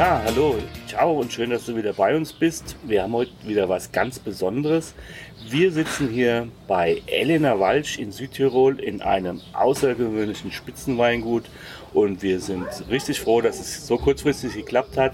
Ja, hallo, ciao und schön, dass du wieder bei uns bist. Wir haben heute wieder was ganz Besonderes. Wir sitzen hier bei Elena Walsch in Südtirol in einem außergewöhnlichen Spitzenweingut und wir sind richtig froh, dass es so kurzfristig geklappt hat.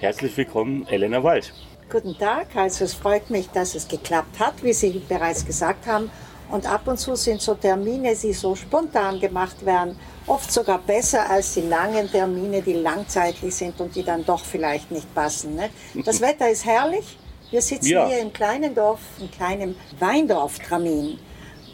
Herzlich willkommen, Elena Walsch. Guten Tag, also es freut mich, dass es geklappt hat, wie Sie bereits gesagt haben. Und ab und zu sind so Termine, die so spontan gemacht werden, oft sogar besser als die langen Termine, die langzeitlich sind und die dann doch vielleicht nicht passen. Ne? Das Wetter ist herrlich. Wir sitzen ja. hier im kleinen Dorf, im kleinen Weindorf Tramin.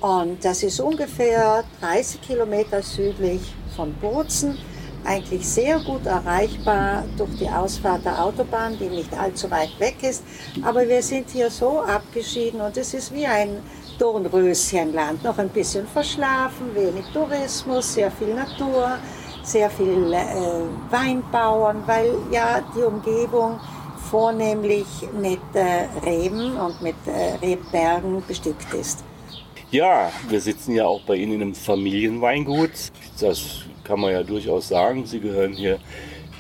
Und das ist ungefähr 30 Kilometer südlich von Bozen. Eigentlich sehr gut erreichbar durch die Ausfahrt der Autobahn, die nicht allzu weit weg ist. Aber wir sind hier so abgeschieden und es ist wie ein Dornröschenland. Noch ein bisschen verschlafen, wenig Tourismus, sehr viel Natur, sehr viel äh, Weinbauern, weil ja die Umgebung vornehmlich mit äh, Reben und mit äh, Rebbergen bestückt ist. Ja, wir sitzen ja auch bei Ihnen einem Familienweingut. Das kann man ja durchaus sagen. Sie gehören hier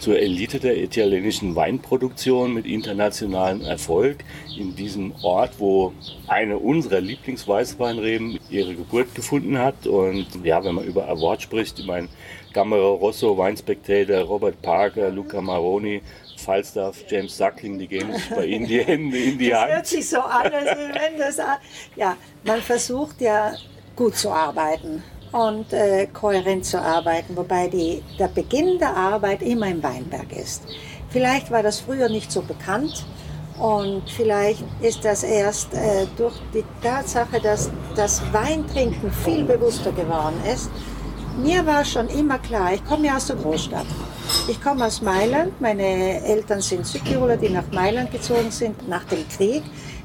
zur Elite der italienischen Weinproduktion mit internationalem Erfolg in diesem Ort, wo eine unserer Lieblingsweißweinreben ihre Geburt gefunden hat. Und ja, wenn man über Award spricht, ich meine, Gamero Rosso, Wine Spectator, Robert Parker, Luca Maroni, Falstaff, James Suckling, die geben sich bei Ihnen die Hände in die Hand. Das hört sich so an, als wenn das, ja, man versucht ja gut zu arbeiten und äh, kohärent zu arbeiten, wobei die, der Beginn der Arbeit immer im Weinberg ist. Vielleicht war das früher nicht so bekannt und vielleicht ist das erst äh, durch die Tatsache, dass das Weintrinken viel bewusster geworden ist. Mir war schon immer klar, ich komme ja aus der Großstadt. Ich komme aus Mailand, meine Eltern sind Südtiroler, die nach Mailand gezogen sind nach dem Krieg,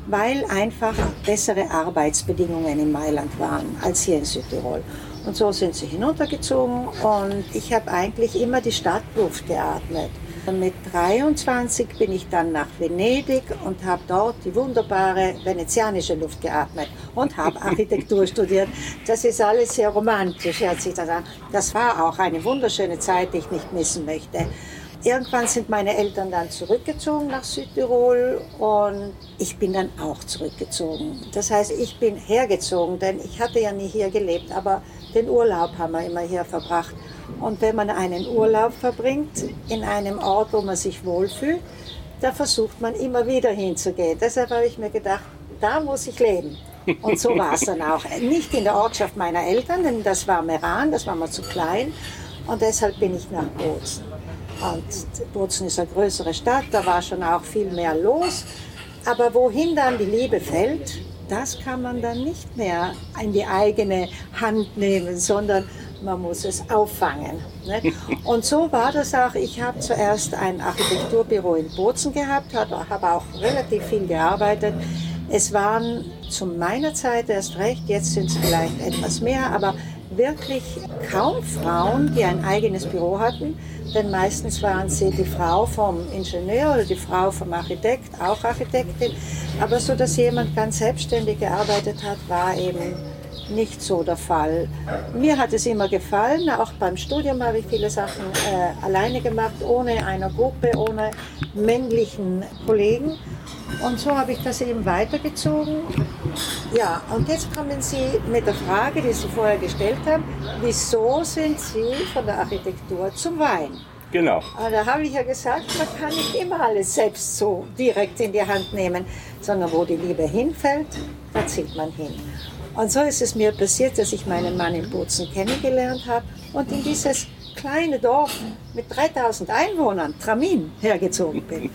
weil einfach bessere Arbeitsbedingungen in Mailand waren als hier in Südtirol. Und so sind sie hinuntergezogen und ich habe eigentlich immer die Stadtluft geatmet. Mit 23 bin ich dann nach Venedig und habe dort die wunderbare venezianische Luft geatmet und habe Architektur studiert. Das ist alles sehr romantisch, hört sich das an. Das war auch eine wunderschöne Zeit, die ich nicht missen möchte. Irgendwann sind meine Eltern dann zurückgezogen nach Südtirol und ich bin dann auch zurückgezogen. Das heißt, ich bin hergezogen, denn ich hatte ja nie hier gelebt, aber den Urlaub haben wir immer hier verbracht. Und wenn man einen Urlaub verbringt in einem Ort, wo man sich wohlfühlt, da versucht man immer wieder hinzugehen. Deshalb habe ich mir gedacht, da muss ich leben. Und so war es dann auch. Nicht in der Ortschaft meiner Eltern, denn das war Meran, das war mir zu klein. Und deshalb bin ich nach Bozen. Und Bozen ist eine größere Stadt, da war schon auch viel mehr los. Aber wohin dann die Liebe fällt, das kann man dann nicht mehr in die eigene Hand nehmen, sondern man muss es auffangen. Ne? Und so war das auch. Ich habe zuerst ein Architekturbüro in Bozen gehabt, habe auch relativ viel gearbeitet. Es waren zu meiner Zeit erst recht, jetzt sind es vielleicht etwas mehr, aber wirklich kaum Frauen, die ein eigenes Büro hatten, denn meistens waren sie die Frau vom Ingenieur oder die Frau vom Architekt, auch Architektin, aber so, dass jemand ganz selbstständig gearbeitet hat, war eben nicht so der Fall. Mir hat es immer gefallen, auch beim Studium habe ich viele Sachen äh, alleine gemacht, ohne eine Gruppe, ohne männlichen Kollegen. Und so habe ich das eben weitergezogen. Ja, und jetzt kommen Sie mit der Frage, die Sie vorher gestellt haben, wieso sind Sie von der Architektur zum Wein? Genau. Aber da habe ich ja gesagt, man kann nicht immer alles selbst so direkt in die Hand nehmen, sondern wo die Liebe hinfällt, da zieht man hin. Und so ist es mir passiert, dass ich meinen Mann in Bozen kennengelernt habe und in dieses kleine Dorf mit 3000 Einwohnern, Tramin, hergezogen bin.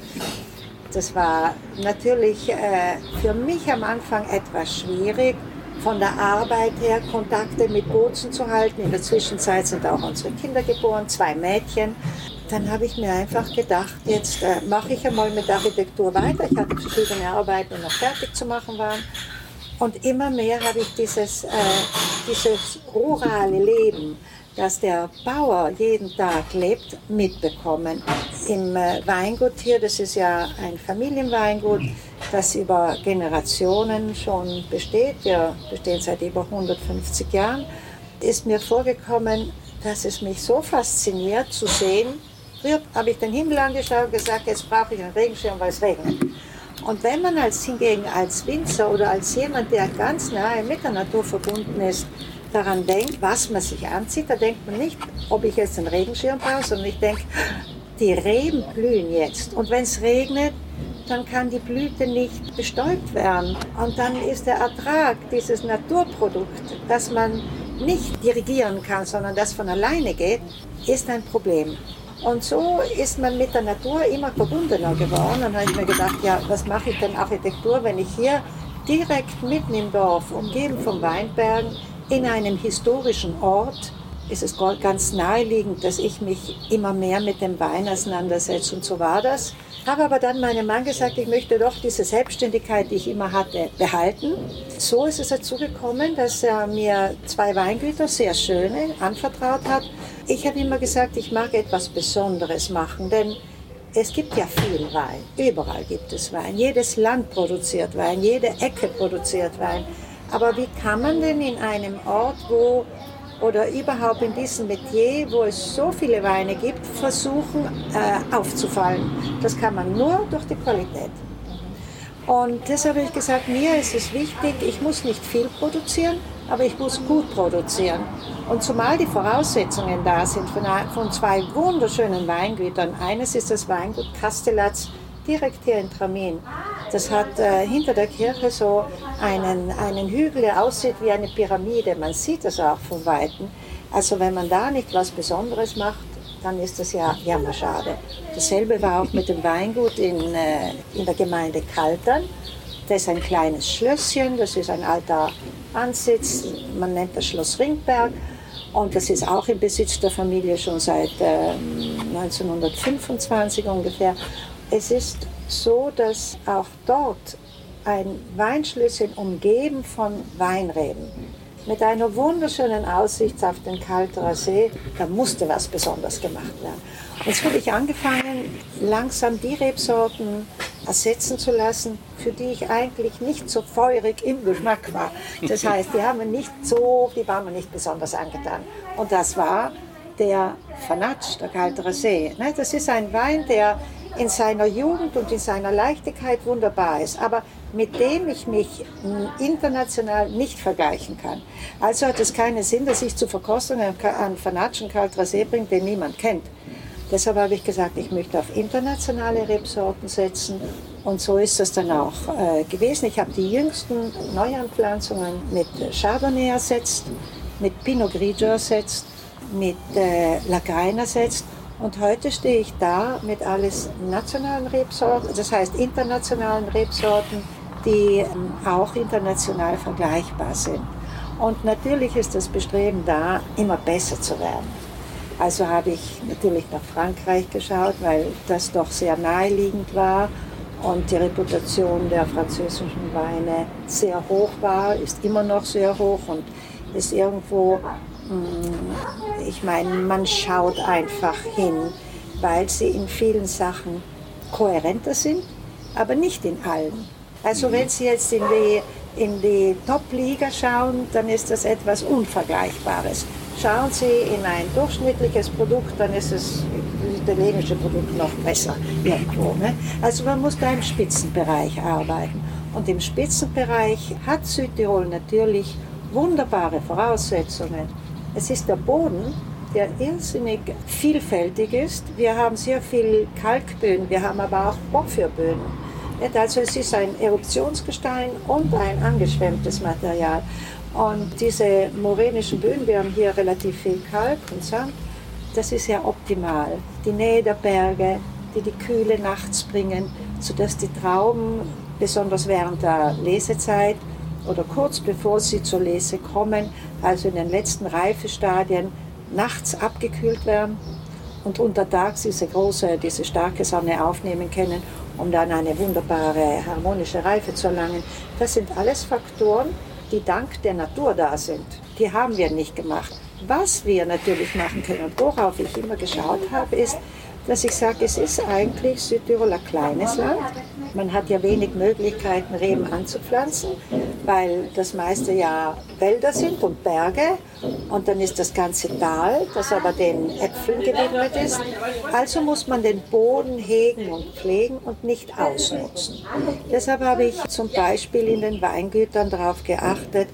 Das war natürlich äh, für mich am Anfang etwas schwierig, von der Arbeit her Kontakte mit Bozen zu halten. In der Zwischenzeit sind auch unsere Kinder geboren, zwei Mädchen. dann habe ich mir einfach gedacht, jetzt äh, mache ich einmal mit Architektur weiter. Ich hatte verschiedene Arbeiten, die noch fertig zu machen waren. Und immer mehr habe ich dieses, äh, dieses rurale Leben, das der Bauer jeden Tag lebt, mitbekommen. Im äh, Weingut hier, das ist ja ein Familienweingut, das über Generationen schon besteht. Wir bestehen seit über 150 Jahren. Ist mir vorgekommen, dass es mich so fasziniert zu sehen. Früher habe ich den Himmel angeschaut und gesagt, jetzt brauche ich einen Regenschirm, weil es regnet. Und wenn man als hingegen als Winzer oder als jemand, der ganz nahe mit der Natur verbunden ist, daran denkt, was man sich anzieht, da denkt man nicht, ob ich jetzt einen Regenschirm brauche, sondern ich denke, die Reben blühen jetzt. Und wenn es regnet, dann kann die Blüte nicht bestäubt werden. Und dann ist der Ertrag dieses Naturprodukt, das man nicht dirigieren kann, sondern das von alleine geht, ist ein Problem. Und so ist man mit der Natur immer verbundener geworden. Und dann habe ich mir gedacht, ja, was mache ich denn Architektur, wenn ich hier direkt mitten im Dorf, umgeben von Weinbergen, in einem historischen Ort, ist es ganz naheliegend, dass ich mich immer mehr mit dem Wein auseinandersetze. Und so war das. Habe aber dann meinem Mann gesagt, ich möchte doch diese Selbstständigkeit, die ich immer hatte, behalten. So ist es dazu gekommen, dass er mir zwei Weingüter, sehr schöne, anvertraut hat. Ich habe immer gesagt, ich mag etwas Besonderes machen, denn es gibt ja viel Wein. Überall gibt es Wein. Jedes Land produziert Wein, jede Ecke produziert Wein. Aber wie kann man denn in einem Ort, wo oder überhaupt in diesem Metier, wo es so viele Weine gibt, versuchen äh, aufzufallen. Das kann man nur durch die Qualität. Und deshalb habe ich gesagt, mir ist es wichtig, ich muss nicht viel produzieren, aber ich muss gut produzieren. Und zumal die Voraussetzungen da sind von, von zwei wunderschönen Weingütern. Eines ist das Weingut Castellatz direkt hier in Tramin. Das hat äh, hinter der Kirche so einen, einen Hügel, der aussieht wie eine Pyramide. Man sieht das auch von Weitem. Also wenn man da nicht was Besonderes macht, dann ist das ja jammerschade. Dasselbe war auch mit dem Weingut in, äh, in der Gemeinde Kaltern. Das ist ein kleines Schlösschen, das ist ein alter Ansitz, man nennt das Schloss Ringberg. Und das ist auch im Besitz der Familie schon seit äh, 1925 ungefähr. Es ist so, dass auch dort ein Weinschlösschen umgeben von Weinreben mit einer wunderschönen Aussicht auf den Kalterer See, da musste was besonders gemacht werden. Und jetzt habe ich angefangen, langsam die Rebsorten ersetzen zu lassen, für die ich eigentlich nicht so feurig im Geschmack war. Das heißt, die haben nicht so, die waren mir nicht besonders angetan. Und das war der Fanatsch, der Kalterer See. Ne, das ist ein Wein, der in seiner Jugend und in seiner Leichtigkeit wunderbar ist, aber mit dem ich mich international nicht vergleichen kann. Also hat es keinen Sinn, dass ich zur Verkostung einen Fanatschen Caltrasé bringe, den niemand kennt. Deshalb habe ich gesagt, ich möchte auf internationale Rebsorten setzen und so ist das dann auch äh, gewesen. Ich habe die jüngsten Neuanpflanzungen mit Chardonnay ersetzt, mit Pinot Grigio ersetzt, mit äh, Lagrein ersetzt und heute stehe ich da mit alles nationalen Rebsorten, das heißt internationalen Rebsorten, die ähm, auch international vergleichbar sind. Und natürlich ist das Bestreben da, immer besser zu werden. Also habe ich natürlich nach Frankreich geschaut, weil das doch sehr naheliegend war und die Reputation der französischen Weine sehr hoch war, ist immer noch sehr hoch und ist irgendwo ich meine, man schaut einfach hin, weil sie in vielen Sachen kohärenter sind, aber nicht in allen. Also mhm. wenn Sie jetzt in die, in die Top-Liga schauen, dann ist das etwas Unvergleichbares. Schauen Sie in ein durchschnittliches Produkt, dann ist das italienische Produkt noch besser irgendwo. Ne? Also man muss da im Spitzenbereich arbeiten. Und im Spitzenbereich hat Südtirol natürlich wunderbare Voraussetzungen. Es ist der Boden, der irrsinnig vielfältig ist. Wir haben sehr viel Kalkböden, wir haben aber auch Porphyrböden. Also es ist ein Eruptionsgestein und ein angeschwemmtes Material. Und diese morenischen Böden, wir haben hier relativ viel Kalk und Sand, das ist ja optimal. Die Nähe der Berge, die die Kühle nachts bringen, sodass die Trauben, besonders während der Lesezeit, oder kurz bevor sie zur Lese kommen, also in den letzten Reifestadien, nachts abgekühlt werden und untertags diese große, diese starke Sonne aufnehmen können, um dann eine wunderbare harmonische Reife zu erlangen. Das sind alles Faktoren, die dank der Natur da sind. Die haben wir nicht gemacht. Was wir natürlich machen können und worauf ich immer geschaut habe, ist, dass ich sage, es ist eigentlich Südtirol ein kleines Land. Man hat ja wenig Möglichkeiten, Reben anzupflanzen, weil das meiste ja Wälder sind und Berge. Und dann ist das ganze Tal, das aber den Äpfeln gewidmet ist. Also muss man den Boden hegen und pflegen und nicht ausnutzen. Deshalb habe ich zum Beispiel in den Weingütern darauf geachtet,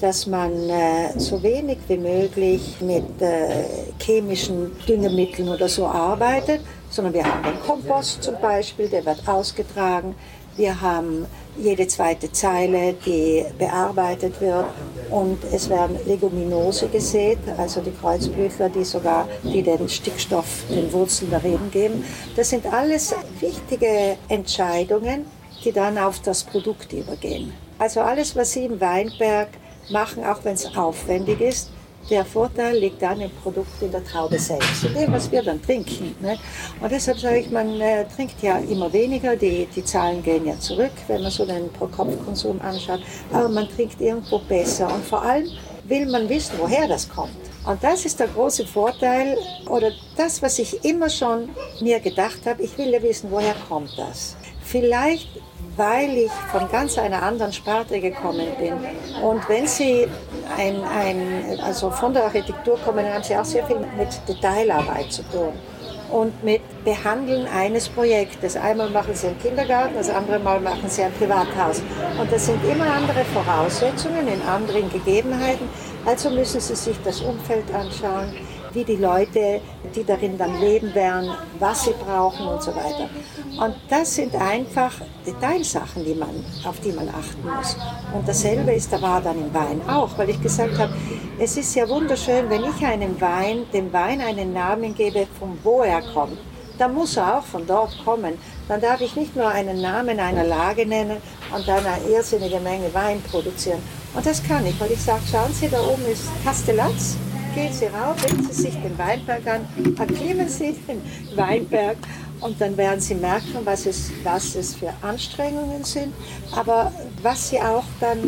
dass man äh, so wenig wie möglich mit äh, chemischen Düngemitteln oder so arbeitet, sondern wir haben den Kompost zum Beispiel, der wird ausgetragen. Wir haben jede zweite Zeile, die bearbeitet wird und es werden Leguminose gesät, also die Kreuzblütler, die sogar die den Stickstoff den Wurzeln der Reben geben. Das sind alles wichtige Entscheidungen, die dann auf das Produkt übergehen. Also alles, was Sie im Weinberg machen, auch wenn es aufwendig ist. Der Vorteil liegt dann im Produkt in der Traube selbst, in dem, was wir dann trinken. Ne? Und deshalb sage ich, man äh, trinkt ja immer weniger, die, die Zahlen gehen ja zurück, wenn man so den Pro-Kopf-Konsum anschaut, aber man trinkt irgendwo besser und vor allem will man wissen, woher das kommt. Und das ist der große Vorteil oder das, was ich immer schon mir gedacht habe, ich will ja wissen, woher kommt das. Vielleicht weil ich von ganz einer anderen Sparte gekommen bin. Und wenn Sie ein, ein, also von der Architektur kommen, dann haben Sie auch sehr viel mit Detailarbeit zu tun und mit Behandeln eines Projektes. Einmal machen Sie einen Kindergarten, das andere Mal machen Sie ein Privathaus. Und das sind immer andere Voraussetzungen in anderen Gegebenheiten. Also müssen Sie sich das Umfeld anschauen wie die Leute, die darin dann leben werden, was sie brauchen und so weiter. Und das sind einfach Detailsachen, die man, auf die man achten muss. Und dasselbe ist, da war dann im Wein auch, weil ich gesagt habe, es ist ja wunderschön, wenn ich einem Wein, dem Wein einen Namen gebe, von wo er kommt. Dann muss er auch von dort kommen. Dann darf ich nicht nur einen Namen einer Lage nennen und dann eine irrsinnige Menge Wein produzieren. Und das kann ich, weil ich sage, schauen Sie, da oben ist Castellaz gehen Sie rauf, sehen Sie sich den Weinberg an, erklimmen Sie den Weinberg und dann werden Sie merken, was es, was es für Anstrengungen sind, aber was Sie auch dann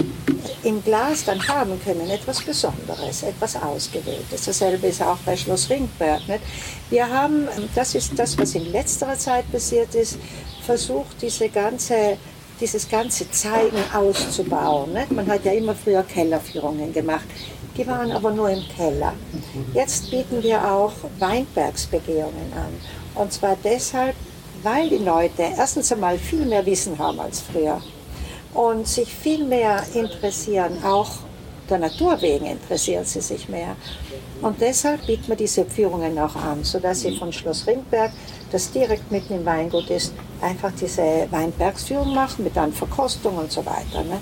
im Glas dann haben können, etwas Besonderes, etwas Ausgewähltes. Dasselbe ist auch bei Schloss Ringberg. Nicht? Wir haben, das ist das, was in letzterer Zeit passiert ist, versucht, diese ganze dieses ganze Zeigen auszubauen. Nicht? Man hat ja immer früher Kellerführungen gemacht. Die waren aber nur im Keller. Jetzt bieten wir auch Weinbergsbegehungen an. Und zwar deshalb, weil die Leute erstens einmal viel mehr Wissen haben als früher und sich viel mehr interessieren, auch der Natur wegen interessieren sie sich mehr. Und deshalb bieten wir diese Führungen auch an, sodass sie von Schloss Ringberg, das direkt mitten im Weingut ist, einfach diese Weinbergsführung machen mit dann Verkostung und so weiter. Ne?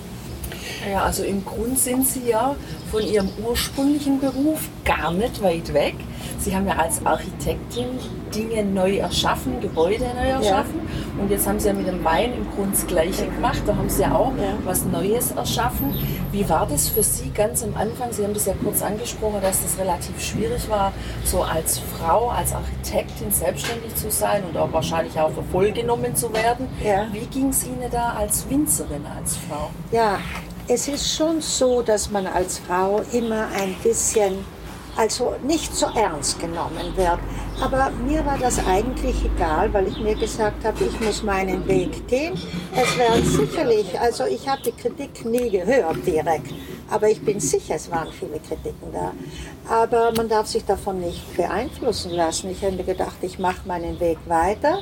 Ja, also im Grund sind Sie ja von Ihrem ursprünglichen Beruf gar nicht weit weg. Sie haben ja als Architektin Dinge neu erschaffen, Gebäude neu erschaffen. Ja. Und jetzt haben Sie ja mit dem Wein im Grunde das Gleiche gemacht. Da haben Sie ja auch ja. was Neues erschaffen. Wie war das für Sie ganz am Anfang? Sie haben das ja kurz angesprochen, dass das relativ schwierig war, so als Frau, als Architektin selbstständig zu sein und auch wahrscheinlich auch für voll genommen zu werden. Ja. Wie ging es Ihnen da als Winzerin, als Frau? Ja, es ist schon so, dass man als Frau immer ein bisschen, also nicht so ernst genommen wird. Aber mir war das eigentlich egal, weil ich mir gesagt habe, ich muss meinen Weg gehen. Es werden sicherlich, also ich habe die Kritik nie gehört direkt, aber ich bin sicher, es waren viele Kritiken da. Aber man darf sich davon nicht beeinflussen lassen. Ich habe mir gedacht, ich mache meinen Weg weiter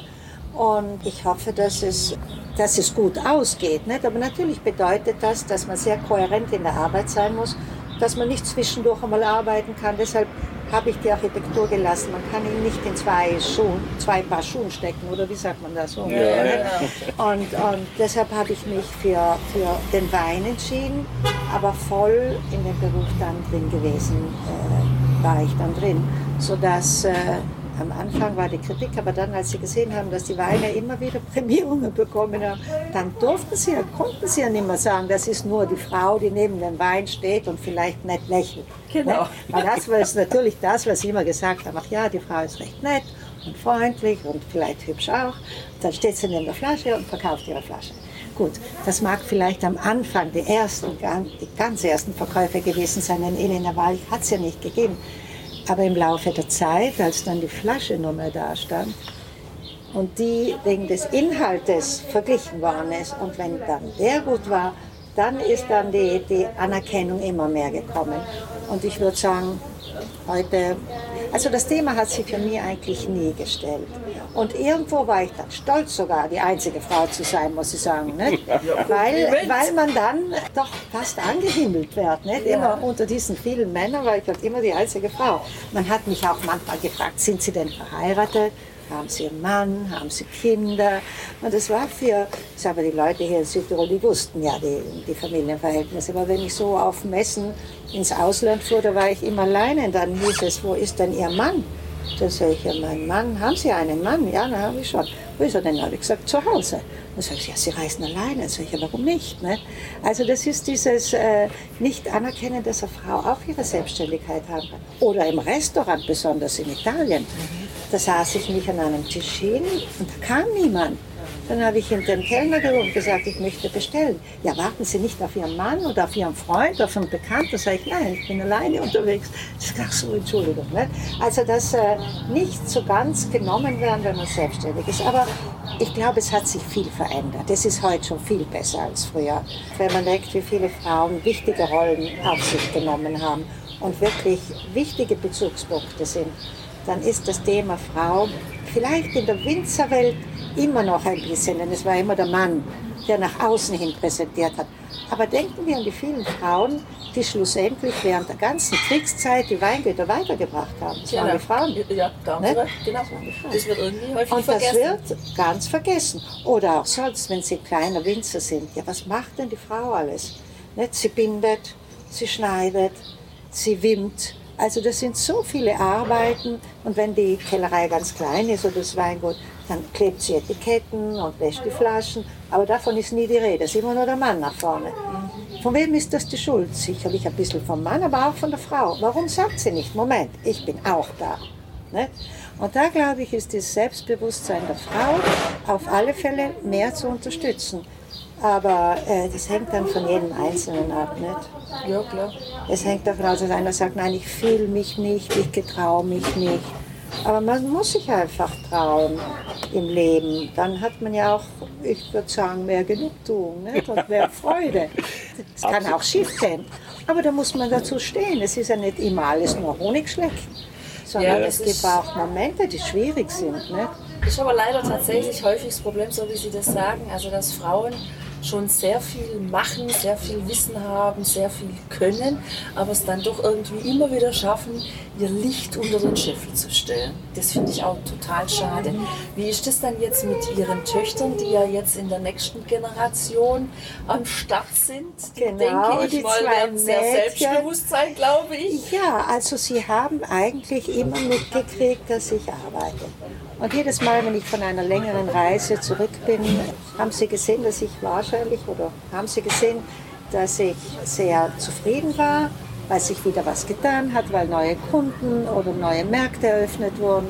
und ich hoffe, dass es dass es gut ausgeht. Nicht? Aber natürlich bedeutet das, dass man sehr kohärent in der Arbeit sein muss, dass man nicht zwischendurch einmal arbeiten kann. Deshalb habe ich die Architektur gelassen. Man kann ihn nicht in zwei, Schuhen, zwei Paar Schuhen stecken, oder wie sagt man das? So, ja, ja. Und, und, deshalb habe ich mich für, für den Wein entschieden, aber voll in dem Beruf dann drin gewesen äh, war ich dann drin, sodass äh, Am Anfang war die Kritik, aber dann, als sie gesehen haben, dass die Weine immer wieder Prämierungen bekommen haben, dann durften sie, konnten sie ja nicht mehr sagen, das ist nur die Frau, die neben dem Wein steht und vielleicht nett lächelt. Genau. Ne? Weil das war natürlich das, was sie immer gesagt haben, ach ja, die Frau ist recht nett und freundlich und vielleicht hübsch auch. Dann steht sie neben der Flasche und verkauft ihre Flasche. Gut, das mag vielleicht am Anfang die ersten, die ganz ersten Verkäufe gewesen sein. In Elena Walch hat es ja nicht gegeben. Aber im Laufe der Zeit, als dann die Flasche nur mehr da stand und die wegen des Inhaltes verglichen worden ist und wenn dann der gut war, dann ist dann die, die Anerkennung immer mehr gekommen. Und ich würde sagen, heute, also das Thema hat sich für mich eigentlich nie gestellt. Und irgendwo war ich dann stolz sogar, die einzige Frau zu sein, muss ich sagen. Nicht? Weil, weil man dann doch fast angehimmelt wird. Nicht? Immer unter diesen vielen Männern war ich halt immer die einzige Frau. Man hat mich auch manchmal gefragt, sind Sie denn verheiratet? Haben Sie einen Mann? Haben Sie Kinder? Und das war für, ich sage, die Leute hier in Südtirol, die wussten ja die, die Familienverhältnisse. Aber wenn ich so auf Messen ins Ausland fuhr, da war ich immer alleine. Und dann hieß es, wo ist denn Ihr Mann? Dann sage ich, ja, mein Mann, haben Sie einen Mann? Ja, dann habe ich schon. Wo ist er denn? Habe ich gesagt, zu Hause. Dann sage ich, ja, Sie reisen alleine. Dann sage ich, ja, warum nicht? Ne? Also das ist dieses äh, Nicht-Anerkennen, dass eine Frau auch ihre Selbstständigkeit haben kann. Oder im Restaurant, besonders in Italien. Da saß ich mich an einem Tisch hin und da kam niemand. Dann habe ich hinter den Kellner gerufen und gesagt, ich möchte bestellen. Ja, warten Sie nicht auf Ihren Mann oder auf Ihren Freund, auf einen Bekannten. Da sage ich, nein, ich bin alleine unterwegs. Sage, ach so, Entschuldigung. Ne? Also, dass äh, nicht so ganz genommen werden, wenn man selbstständig ist. Aber ich glaube, es hat sich viel verändert. Es ist heute schon viel besser als früher. Wenn man denkt, wie viele Frauen wichtige Rollen auf sich genommen haben und wirklich wichtige Bezugspunkte sind, dann ist das Thema Frau vielleicht in der Winzerwelt immer noch ein bisschen, denn es war immer der Mann, der nach außen hin präsentiert hat. Aber denken wir an die vielen Frauen, die schlussendlich während der ganzen Kriegszeit die Weingüter weitergebracht haben. Das waren die Frauen. Ja, da Ne? genau. Das wird irgendwie häufig Und das vergessen. wird ganz vergessen. Oder auch sonst, wenn sie kleiner Winzer sind. Ja, was macht denn die Frau alles? Nicht? Sie bindet, sie schneidet, sie wimmt. Also das sind so viele Arbeiten. Und wenn die Kellerei ganz klein ist oder das Weingut, dann klebt sie Etiketten und wäscht die Flaschen. Aber davon ist nie die Rede. Es ist immer nur der Mann nach vorne. Von wem ist das die Schuld? Sicherlich ein bisschen vom Mann, aber auch von der Frau. Warum sagt sie nicht, Moment, ich bin auch da? Ne? Und da glaube ich, ist das Selbstbewusstsein der Frau auf alle Fälle mehr zu unterstützen. Aber äh, das hängt dann von jedem Einzelnen ab. Nicht? Ja, klar. Es hängt davon aus, dass einer sagt, nein, ich fühle mich nicht, ich getraue mich nicht. Aber man muss sich einfach trauen im Leben. Dann hat man ja auch, ich würde sagen, mehr Genugtuung nicht? und mehr Freude. Es kann auch schief gehen. Aber da muss man dazu stehen. Es ist ja nicht immer alles nur Honigschlecken. Sondern Ja, es gibt auch Momente, die schwierig sind. Das ist aber leider tatsächlich häufig das Problem, so wie Sie das sagen, also dass Frauen schon sehr viel machen, sehr viel Wissen haben, sehr viel können, aber es dann doch irgendwie immer wieder schaffen, ihr Licht unter den Scheffel zu stellen. Das finde ich auch total schade. Wie ist das dann jetzt mit Ihren Töchtern, die ja jetzt in der nächsten Generation am Start sind? Die, Genau, denke ich die mal, zwei werden sehr selbstbewusst sein, glaube ich. Ja, also sie haben eigentlich immer mitgekriegt, dass ich arbeite. Und jedes Mal, wenn ich von einer längeren Reise zurück bin, haben sie gesehen, dass ich wahrscheinlich, oder haben sie gesehen, dass ich sehr zufrieden war, weil sich wieder was getan hat, weil neue Kunden oder neue Märkte eröffnet wurden.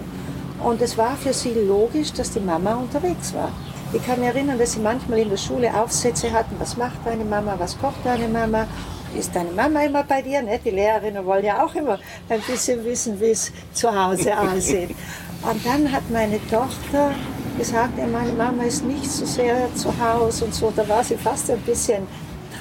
Und es war für sie logisch, dass die Mama unterwegs war. Ich kann mich erinnern, dass sie manchmal in der Schule Aufsätze hatten, was macht deine Mama, was kocht deine Mama, ist deine Mama immer bei dir? Ne? Die Lehrerinnen wollen ja auch immer ein bisschen wissen, wie es zu Hause aussieht. Und dann hat meine Tochter gesagt, meine Mama ist nicht so sehr zu Hause und so. Da war sie fast ein bisschen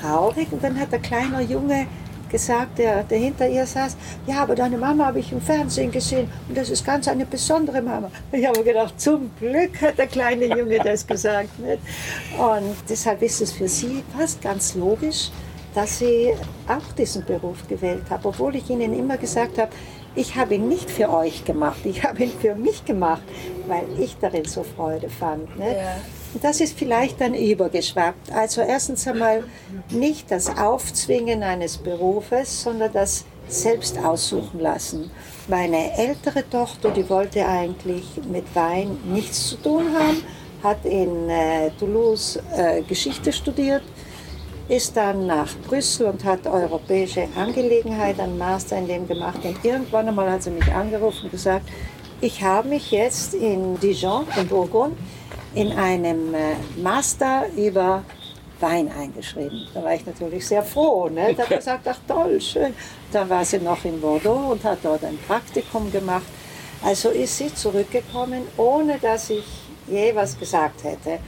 traurig. Und dann hat der kleine Junge gesagt, der, der hinter ihr saß, ja, aber deine Mama habe ich im Fernsehen gesehen und das ist ganz eine besondere Mama. Ich habe gedacht, zum Glück hat der kleine Junge das gesagt. Nicht? Und deshalb ist es für sie fast ganz logisch, dass sie auch diesen Beruf gewählt hat, obwohl ich ihnen immer gesagt habe, ich habe ihn nicht für euch gemacht, ich habe ihn für mich gemacht, weil ich darin so Freude fand. Nicht? Ja. Das ist vielleicht dann übergeschwappt. Also erstens einmal nicht das Aufzwingen eines Berufes, sondern das selbst aussuchen lassen. Meine ältere Tochter, die wollte eigentlich mit Wein nichts zu tun haben, hat in äh, Toulouse äh, Geschichte studiert, ist dann nach Brüssel und hat europäische Angelegenheiten, einen Master in dem gemacht. Und irgendwann einmal hat sie mich angerufen und gesagt, ich habe mich jetzt in Dijon, in Bourgogne, in einem äh, Master über Wein eingeschrieben. Da war ich natürlich sehr froh. Ne? Da hat gesagt, ach toll, schön. Dann war sie noch in Bordeaux und hat dort ein Praktikum gemacht. Also ist sie zurückgekommen, ohne dass ich je was gesagt hätte.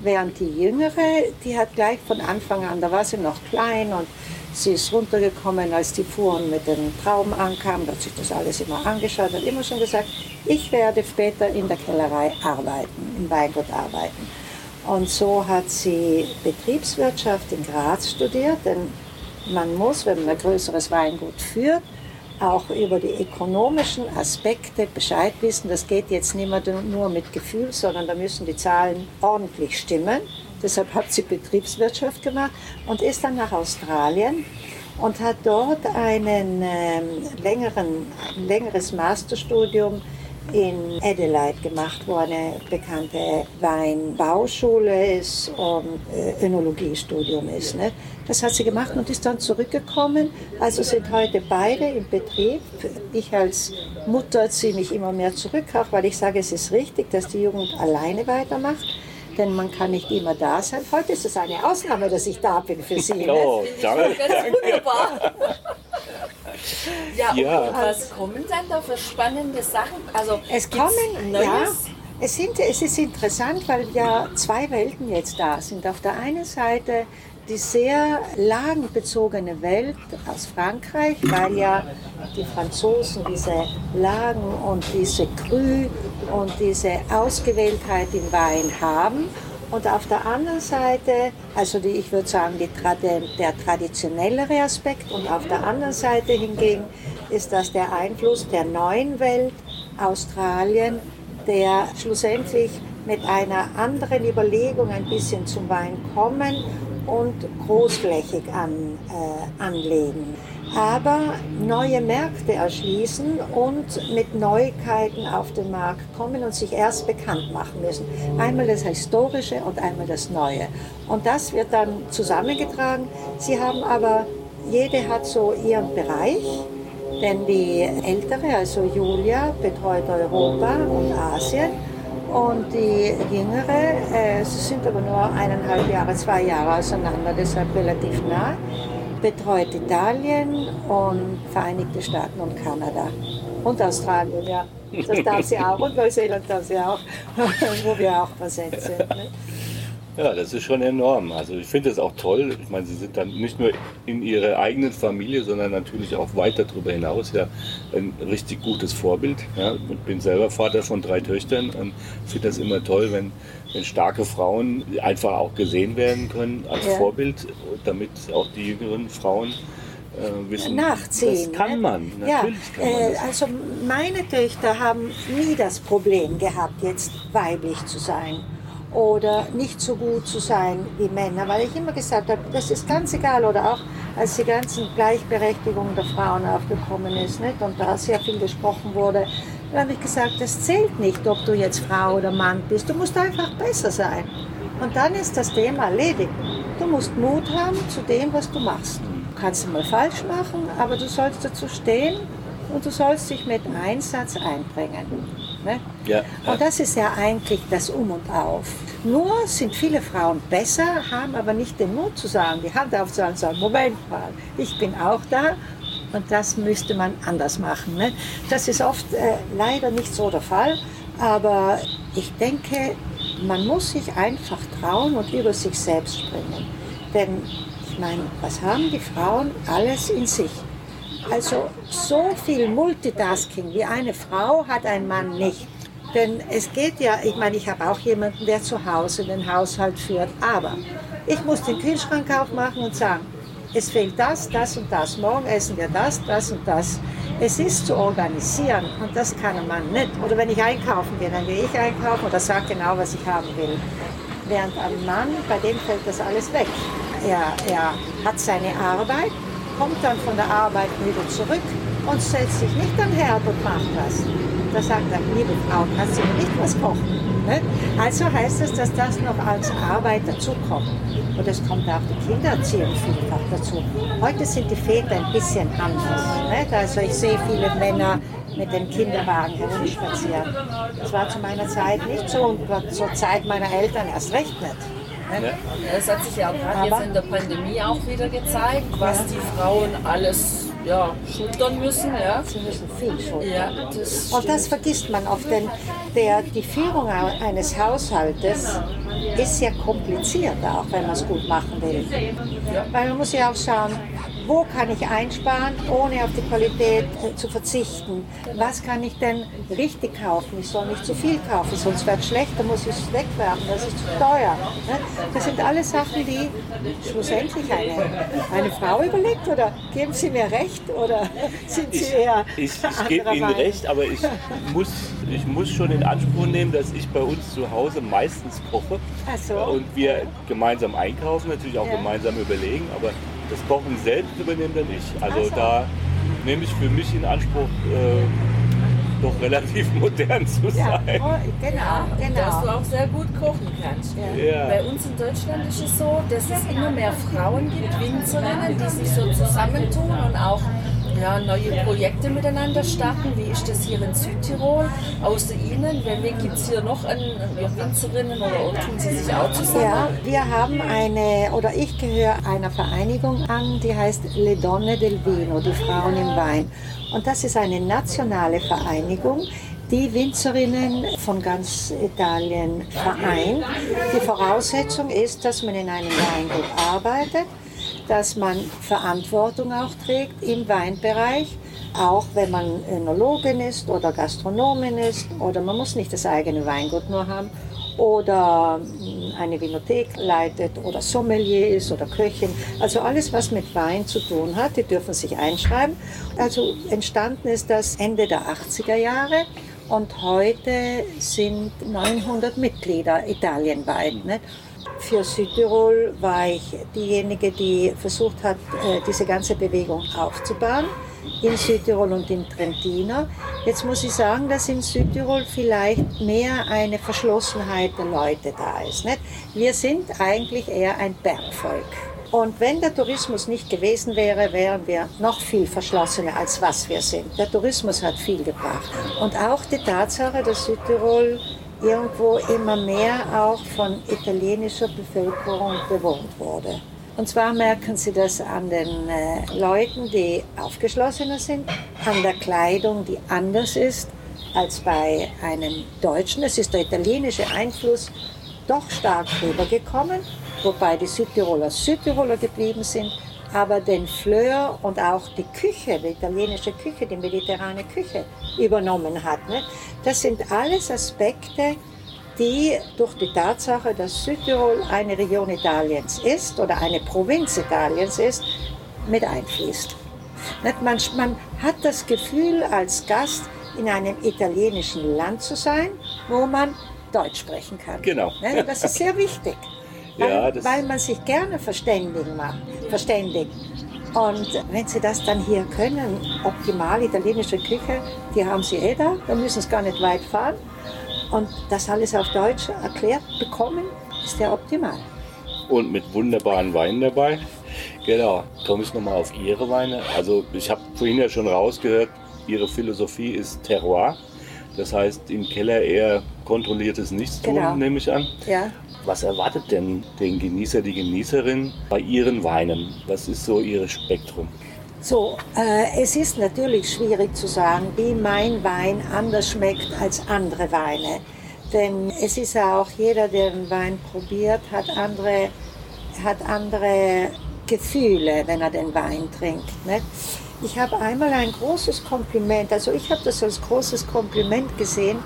Während die Jüngere, die hat gleich von Anfang an, da war sie noch klein und sie ist runtergekommen, als die Fuhren mit den Trauben ankamen, hat sich das alles immer angeschaut, hat immer schon gesagt, ich werde später in der Kellerei arbeiten, im Weingut arbeiten. Und so hat sie Betriebswirtschaft in Graz studiert, denn man muss, wenn man ein größeres Weingut führt, auch über die ökonomischen Aspekte Bescheid wissen. Das geht jetzt nicht mehr nur mit Gefühl, sondern da müssen die Zahlen ordentlich stimmen. Deshalb hat sie Betriebswirtschaft gemacht und ist dann nach Australien und hat dort einen ähm, längeren, ein längeres Masterstudium in Adelaide gemacht, wo eine bekannte Weinbauschule ist und äh, Önologiestudium ist. Ne? Das hat sie gemacht und ist dann zurückgekommen. Also sind heute beide im Betrieb. Ich als Mutter ziehe mich immer mehr zurück, auch weil ich sage, es ist richtig, dass die Jugend alleine weitermacht denn man kann nicht immer da sein. Heute ist es eine Ausnahme, dass ich da bin für Sie. Oh, danke. Ganz wunderbar. Ja, Ja. und was kommen dann da für spannende Sachen? Also Es kommen, Neues? ja, es, sind, es ist interessant, weil ja zwei Welten jetzt da sind. Auf der einen Seite die sehr lagenbezogene Welt aus Frankreich, weil ja die Franzosen diese Lagen und diese Cru und diese Ausgewähltheit im Wein haben. Und auf der anderen Seite, also die, ich würde sagen, Trad- der traditionellere Aspekt und auf der anderen Seite hingegen ist das der Einfluss der neuen Welt, Australien, der schlussendlich mit einer anderen Überlegung ein bisschen zum Wein kommen und großflächig an, äh, anlegen. Aber neue Märkte erschließen und mit Neuigkeiten auf den Markt kommen und sich erst bekannt machen müssen. Einmal das Historische und einmal das Neue. Und das wird dann zusammengetragen. Sie haben aber, jede hat so ihren Bereich. Denn die ältere, also Julia, betreut Europa und Asien. Und die jüngere, äh, sie sind aber nur eineinhalb Jahre, zwei Jahre auseinander, deshalb relativ nah, betreut Italien und Vereinigte Staaten und Kanada. Und Australien, ja. Das darf sie auch. Und Neuseeland darf sie auch, wo wir auch präsent sind. Ne? Ja, das ist schon enorm. Also ich finde es auch toll. Ich meine, Sie sind dann nicht nur in Ihrer eigenen Familie, sondern natürlich auch weiter darüber hinaus ja ein richtig gutes Vorbild. Ja, ich bin selber Vater von drei Töchtern und finde das immer toll, wenn, wenn starke Frauen einfach auch gesehen werden können als Ja. Vorbild, damit auch die jüngeren Frauen äh, wissen, nachziehen. das kann ne? man. Ja, Natürlich kann man äh, das. also meine Töchter haben nie das Problem gehabt, jetzt weiblich zu sein oder nicht so gut zu sein wie Männer, weil ich immer gesagt habe, das ist ganz egal oder auch als die ganzen Gleichberechtigung der Frauen aufgekommen ist nicht? und da sehr viel gesprochen wurde, dann habe ich gesagt, das zählt nicht, ob du jetzt Frau oder Mann bist, du musst einfach besser sein. Und dann ist das Thema erledigt. Du musst Mut haben zu dem, was du machst. Du kannst mal falsch machen, aber du sollst dazu stehen und du sollst dich mit Einsatz einbringen. Ne? Ja, Und das ist ja eigentlich das Um und Auf. Nur sind viele Frauen besser, haben aber nicht den Mut zu sagen, die Hand aufzuhalten und sagen, Moment mal, ich bin auch da und das müsste man anders machen. Ne? Das ist oft äh, leider nicht so der Fall, aber ich denke, man muss sich einfach trauen und über sich selbst springen. Denn ich meine, was haben die Frauen alles in sich? Also so viel Multitasking wie eine Frau hat ein Mann nicht. Denn es geht ja, ich meine, ich habe auch jemanden, der zu Hause den Haushalt führt, aber ich muss den Kühlschrank aufmachen und sagen, es fehlt das, das und das, morgen essen wir das, das und das. Es ist zu organisieren und das kann ein Mann nicht. Oder wenn ich einkaufen gehe, dann gehe ich einkaufen oder sage genau, was ich haben will. Während ein Mann, bei dem fällt das alles weg. Er, er hat seine Arbeit kommt dann von der Arbeit wieder zurück und setzt sich nicht an Herd und macht was. Da sagt er, liebe Frau, kannst du nicht was kochen? Ne? Also heißt es, dass das noch als Arbeit dazukommt. Und es kommt auch die Kindererziehung vielfach dazu. Heute sind die Väter ein bisschen anders. Ne? Also ich sehe viele Männer mit den Kinderwagen herumspazieren. Das war zu meiner Zeit nicht so und zur Zeit meiner Eltern erst recht nicht. Ne? Es hat sich ja auch gerade jetzt in der Pandemie auch wieder gezeigt, was die Frauen alles ja, schultern müssen. Ja. Sie müssen viel schultern. Ja, das Und das vergisst man oft, denn der, die Führung eines Haushaltes ist ja kompliziert, auch wenn man es gut machen will. Weil man muss ja auch schauen, wo kann ich einsparen, ohne auf die Qualität äh, zu verzichten? Was kann ich denn richtig kaufen? Ich soll nicht zu viel kaufen, sonst wird es schlecht, dann muss ich es wegwerfen, das ist zu teuer. Ne? Das sind alles Sachen, die schlussendlich eine, eine Frau überlegt oder geben Sie mir recht oder sind Sie eher Ich, ich gebe Ihnen recht, aber ich muss, ich muss schon in Anspruch nehmen, dass ich bei uns zu Hause meistens koche so. und wir gemeinsam einkaufen, natürlich auch Ja. gemeinsam überlegen, aber das Kochen selbst übernehme dann ich. Also so. da nehme ich für mich in Anspruch, äh, doch relativ modern zu Ja, sein. oh, genau, dass du genau. auch sehr gut kochen kannst. Ja. Bei uns in Deutschland ist es so, dass es immer mehr Frauen gibt, Winzerinnen, die sich so zusammentun und auch ja, neue Projekte miteinander starten. Wie ist das hier in Südtirol? Außer Ihnen, wer gibt es hier noch Winzerinnen oder tun sie sich auch zusammen? Ja, wir haben eine, oder ich gehöre einer Vereinigung an, die heißt Le Donne del Vino, die Frauen im Wein. Und das ist eine nationale Vereinigung, die Winzerinnen von ganz Italien vereint. Die Voraussetzung ist, dass man in einem Weingut arbeitet, dass man Verantwortung auch trägt im Weinbereich, auch wenn man Önologin ist oder Gastronomin ist oder man muss nicht das eigene Weingut nur haben oder mh, eine Vinothek leitet oder Sommelier ist oder Köchin. Also alles, was mit Wein zu tun hat, die dürfen sich einschreiben. Also entstanden ist das Ende der 80er Jahre und heute sind 900 Mitglieder italienweit. Nicht? Für Südtirol war ich diejenige, die versucht hat, äh, diese ganze Bewegung aufzubauen in Südtirol und in Trentino. Jetzt muss ich sagen, dass in Südtirol vielleicht mehr eine Verschlossenheit der Leute da ist. Nicht? Wir sind eigentlich eher ein Bergvolk. Und wenn der Tourismus nicht gewesen wäre, wären wir noch viel verschlossener, als was wir sind. Der Tourismus hat viel gebracht. Und auch die Tatsache, dass Südtirol irgendwo immer mehr auch von italienischer Bevölkerung bewohnt wurde. Und zwar merken Sie das an den äh, Leuten, die aufgeschlossener sind, an der Kleidung, die anders ist als bei einem Deutschen. Es ist der italienische Einfluss doch stark rübergekommen, wobei die Südtiroler Südtiroler geblieben sind, aber den Fleur und auch die Küche, die italienische Küche, die mediterrane Küche übernommen hat. Ne? Das sind alles Aspekte, die durch die Tatsache, dass Südtirol eine Region Italiens ist oder eine Provinz Italiens ist, mit einfließt. Man, man hat das Gefühl, als Gast in einem italienischen Land zu sein, wo man Deutsch sprechen kann. Genau. Ne? Das ist sehr wichtig, weil, Ja, weil man sich gerne verständigen macht, verständigt. Und wenn Sie das dann hier können, optimal italienische Küche, die haben Sie eh da, da müssen Sie gar nicht weit fahren. Und das alles auf Deutsch erklärt bekommen, ist ja optimal. und mit wunderbaren Weinen dabei. Genau, komme ich nochmal auf Ihre Weine. Also ich habe vorhin ja schon rausgehört, Ihre Philosophie ist Terroir. Das heißt, im Keller eher kontrolliertes Nichtstun, Genau. nehme ich an. Ja. Was erwartet denn den Genießer, die Genießerin bei Ihren Weinen? Was ist so Ihr Spektrum? So, äh, es ist natürlich schwierig zu sagen, wie mein Wein anders schmeckt als andere Weine. Denn es ist ja auch jeder, der einen Wein probiert, hat andere, hat andere Gefühle, wenn er den Wein trinkt. Nicht? Ich habe einmal ein großes Kompliment, also ich habe das als großes Kompliment gesehen,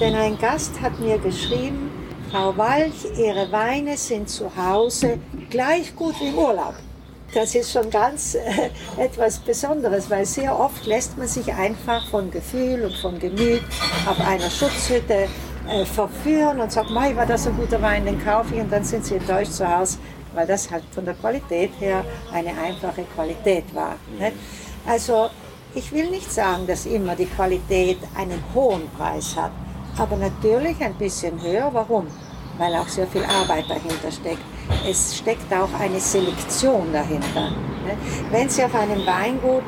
denn ein Gast hat mir geschrieben, Frau Walch, Ihre Weine sind zu Hause gleich gut wie im Urlaub. Das ist schon ganz äh, etwas Besonderes, weil sehr oft lässt man sich einfach von Gefühl und von Gemüt auf einer Schutzhütte äh, verführen und sagt, Mei, war das ein guter Wein, den kaufe ich und dann sind sie enttäuscht zu Hause, weil das halt von der Qualität her eine einfache Qualität war. Nicht? Also ich will nicht sagen, dass immer die Qualität einen hohen Preis hat, aber natürlich ein bisschen höher. Warum? Weil auch sehr viel Arbeit dahinter steckt. Es steckt auch eine Selektion dahinter. Wenn Sie auf einem Weingut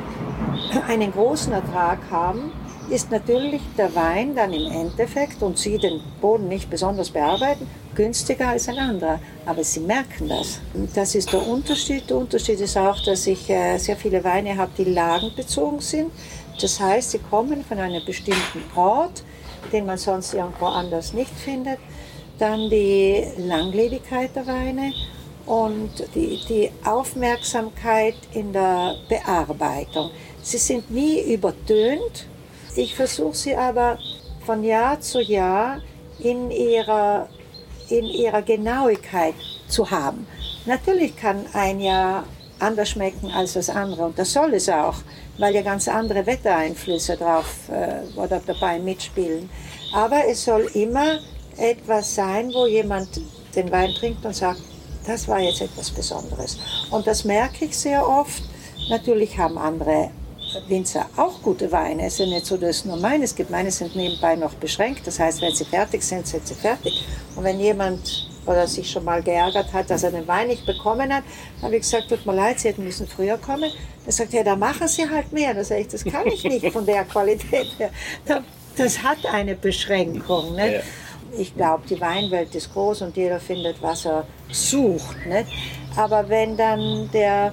einen großen Ertrag haben, ist natürlich der Wein dann im Endeffekt und Sie den Boden nicht besonders bearbeiten, günstiger als ein anderer. Aber Sie merken das. Das ist der Unterschied. Der Unterschied ist auch, dass ich äh, sehr viele Weine habe, die lagenbezogen sind. Das heißt, sie kommen von einem bestimmten Ort, den man sonst irgendwo anders nicht findet. Dann die Langlebigkeit der Weine und die, die Aufmerksamkeit in der Bearbeitung. Sie sind nie übertönt, ich versuche sie aber von Jahr zu Jahr in ihrer, in ihrer Genauigkeit zu haben. Natürlich kann ein Jahr anders schmecken als das andere und das soll es auch, weil ja ganz andere Wettereinflüsse drauf äh, oder dabei mitspielen. Aber es soll immer etwas sein, wo jemand den Wein trinkt und sagt, das war jetzt etwas Besonderes. Und das merke ich sehr oft. Natürlich haben andere Winzer auch gute Weine. Es ist ja nicht so, dass es nur meine es gibt. Meine sind nebenbei noch beschränkt. Das heißt, wenn sie fertig sind, sind sie fertig. Und wenn jemand oder sich schon mal geärgert hat, dass er den Wein nicht bekommen hat, habe ich gesagt, tut mir leid, Sie hätten müssen früher kommen. Er sagt, ja, da machen Sie halt mehr. Da sage ich, das kann ich nicht von der Qualität her. Das hat eine Beschränkung. Nicht? Ich glaube, die Weinwelt ist groß und jeder findet, was er sucht. Nicht? Aber wenn dann der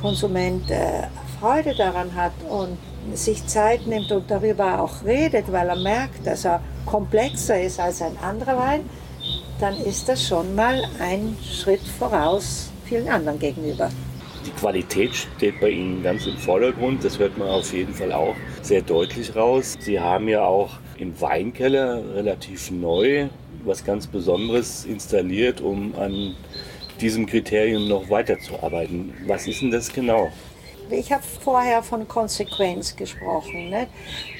Konsument äh, Freude daran hat und sich Zeit nimmt und darüber auch redet, weil er merkt, dass er komplexer ist als ein anderer Wein, dann ist das schon mal ein Schritt voraus vielen anderen gegenüber. Die Qualität steht bei Ihnen ganz im Vordergrund, das hört man auf jeden Fall auch sehr deutlich raus. Sie haben ja auch im Weinkeller relativ neu was ganz Besonderes installiert, um an diesem Kriterium noch weiterzuarbeiten. Was ist denn das genau? Ich habe vorher von Konsequenz gesprochen. Ne?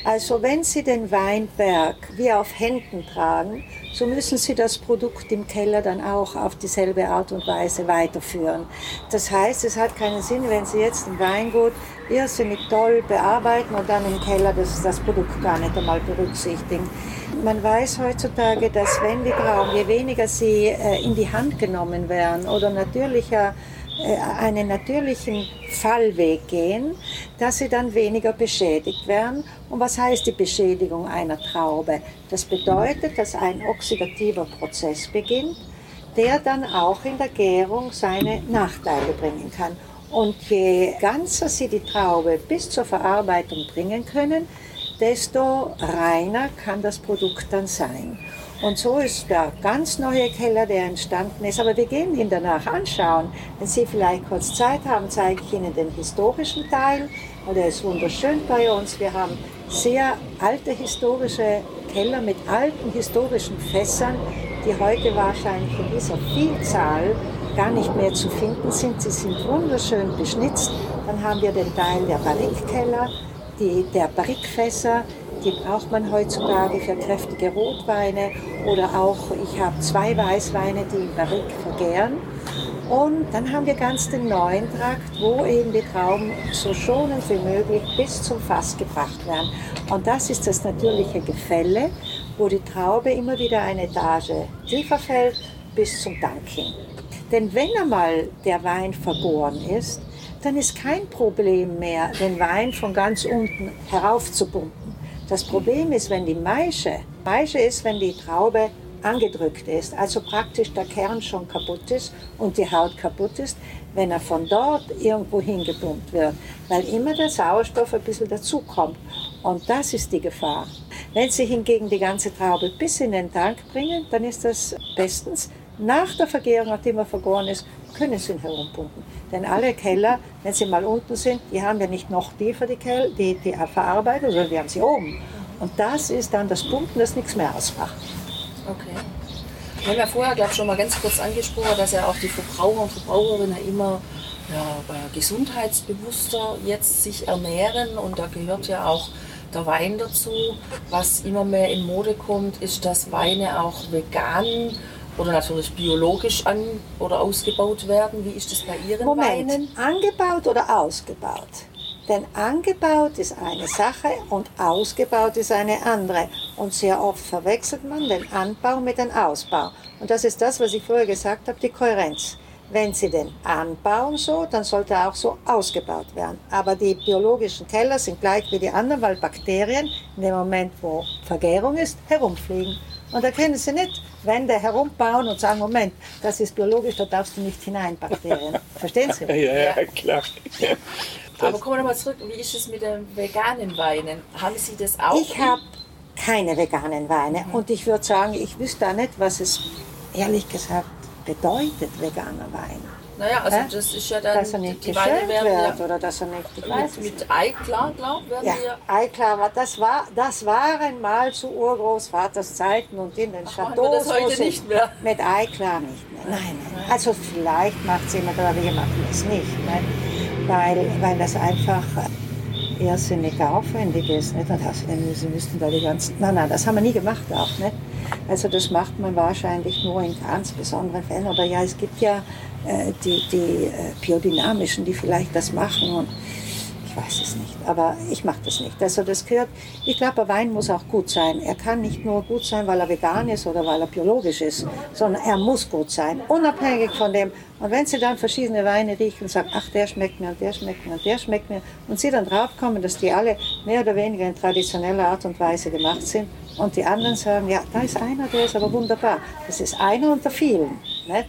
Also wenn Sie den Weinberg wie auf Händen tragen, so müssen Sie das Produkt im Keller dann auch auf dieselbe Art und Weise weiterführen. Das heißt, es hat keinen Sinn, wenn Sie jetzt ein Weingut irrsinnig toll bearbeiten und dann im Keller das, das Produkt gar nicht einmal berücksichtigen. Man weiß heutzutage, dass wenn die Trauben, je weniger sie äh, in die Hand genommen werden oder natürlicher einen natürlichen Fallweg gehen, dass sie dann weniger beschädigt werden. Und was heißt die Beschädigung einer Traube? Das bedeutet, dass ein oxidativer Prozess beginnt, der dann auch in der Gärung seine Nachteile bringen kann. Und je ganzer Sie die Traube bis zur Verarbeitung bringen können, desto reiner kann das Produkt dann sein. Und so ist der ganz neue Keller, der entstanden ist. Aber wir gehen ihn danach anschauen. Wenn Sie vielleicht kurz Zeit haben, zeige ich Ihnen den historischen Teil. Und der ist wunderschön bei uns. Wir haben sehr alte historische Keller mit alten historischen Fässern, die heute wahrscheinlich in dieser Vielzahl gar nicht mehr zu finden sind. Sie sind wunderschön beschnitzt. Dann haben wir den Teil der Barrikkeller, der Barrikfässer, die braucht man heutzutage für kräftige Rotweine oder auch, ich habe zwei Weißweine, die im Barrik vergären. Und dann haben wir ganz den neuen Trakt, wo eben die Trauben so schonend wie möglich bis zum Fass gebracht werden. Und das ist das natürliche Gefälle, wo die Traube immer wieder eine Etage tiefer fällt bis zum Dank hin. Denn wenn einmal der Wein vergoren ist, dann ist kein Problem mehr, den Wein von ganz unten heraufzupumpen. Das Problem ist, wenn die Maische, Maische ist, wenn die Traube angedrückt ist, also praktisch der Kern schon kaputt ist und die Haut kaputt ist, wenn er von dort irgendwo hingepumpt wird, weil immer der Sauerstoff ein bisschen dazukommt. Und das ist die Gefahr. Wenn Sie hingegen die ganze Traube bis in den Tank bringen, dann ist das bestens. Nach der Vergärung, nachdem er vergoren ist, können Sie ihn herumpumpen. Denn alle Keller, wenn sie mal unten sind, die haben ja nicht noch tiefer die, Keller, die, die Verarbeitung, sondern die haben sie oben. Und das ist dann das Pumpen, das nichts mehr ausmacht. Okay. Wir haben ja vorher, glaube ich, schon mal ganz kurz angesprochen, dass ja auch die Verbraucher und Verbraucherinnen immer ja, gesundheitsbewusster jetzt sich ernähren und da gehört ja auch der Wein dazu. Was immer mehr in Mode kommt, ist, dass Weine auch vegan oder natürlich biologisch an oder ausgebaut werden. Wie ist das bei Ihren Moment, Weinen? angebaut oder ausgebaut? Denn angebaut ist eine Sache und ausgebaut ist eine andere. Und sehr oft verwechselt man den Anbau mit dem Ausbau. Und das ist das, was ich vorher gesagt habe, die Kohärenz. Wenn Sie den anbauen so, dann sollte er auch so ausgebaut werden. Aber die biologischen Keller sind gleich wie die anderen, weil Bakterien in dem Moment, wo Vergärung ist, herumfliegen. Und da können Sie nicht Wände herumbauen und sagen, Moment, das ist biologisch, da darfst du nicht hinein, Bakterien. Verstehen Sie? Ja, ja, klar. Aber kommen wir nochmal zurück, wie ist es mit den veganen Weinen? Haben Sie das auch? Ich habe keine veganen Weine und ich würde sagen, ich wüsste da nicht, was es ehrlich gesagt bedeutet, veganer Wein. Naja, also Hä? das ist ja dann, Dass er nicht die Weine geschönt werden wird ja oder dass er nicht, ich weiß mit, mit Eiklar, glaube ich, werden Ja, wir Eiklar, war- das, war, das waren mal zu Urgroßvaters Zeiten und in den wir Chateaus. das heute nicht mehr? Mit Eiklar nicht mehr. Nein, nein. Also vielleicht macht es jemand, aber wir machen es nicht. Ne? Weil, weil das einfach irrsinnig aufwendig ist. Nicht? Und außerdem, sie müssten da die ganzen. Nein, nein, das haben wir nie gemacht auch. Nicht? Also das macht man wahrscheinlich nur in ganz besonderen Fällen. Oder ja, es gibt ja die, die äh, biodynamischen, die vielleicht das machen. Und ich weiß es nicht, aber ich mache das nicht. Also das gehört, ich glaube, ein Wein muss auch gut sein. Er kann nicht nur gut sein, weil er vegan ist oder weil er biologisch ist, sondern er muss gut sein, unabhängig von dem. Und wenn Sie dann verschiedene Weine riechen und sagen, ach, der schmeckt mir und der schmeckt mir und der schmeckt mir, und Sie dann draufkommen, dass die alle mehr oder weniger in traditioneller Art und Weise gemacht sind, und die anderen sagen, ja, da ist einer, der ist aber wunderbar. Das ist einer unter vielen. Nicht?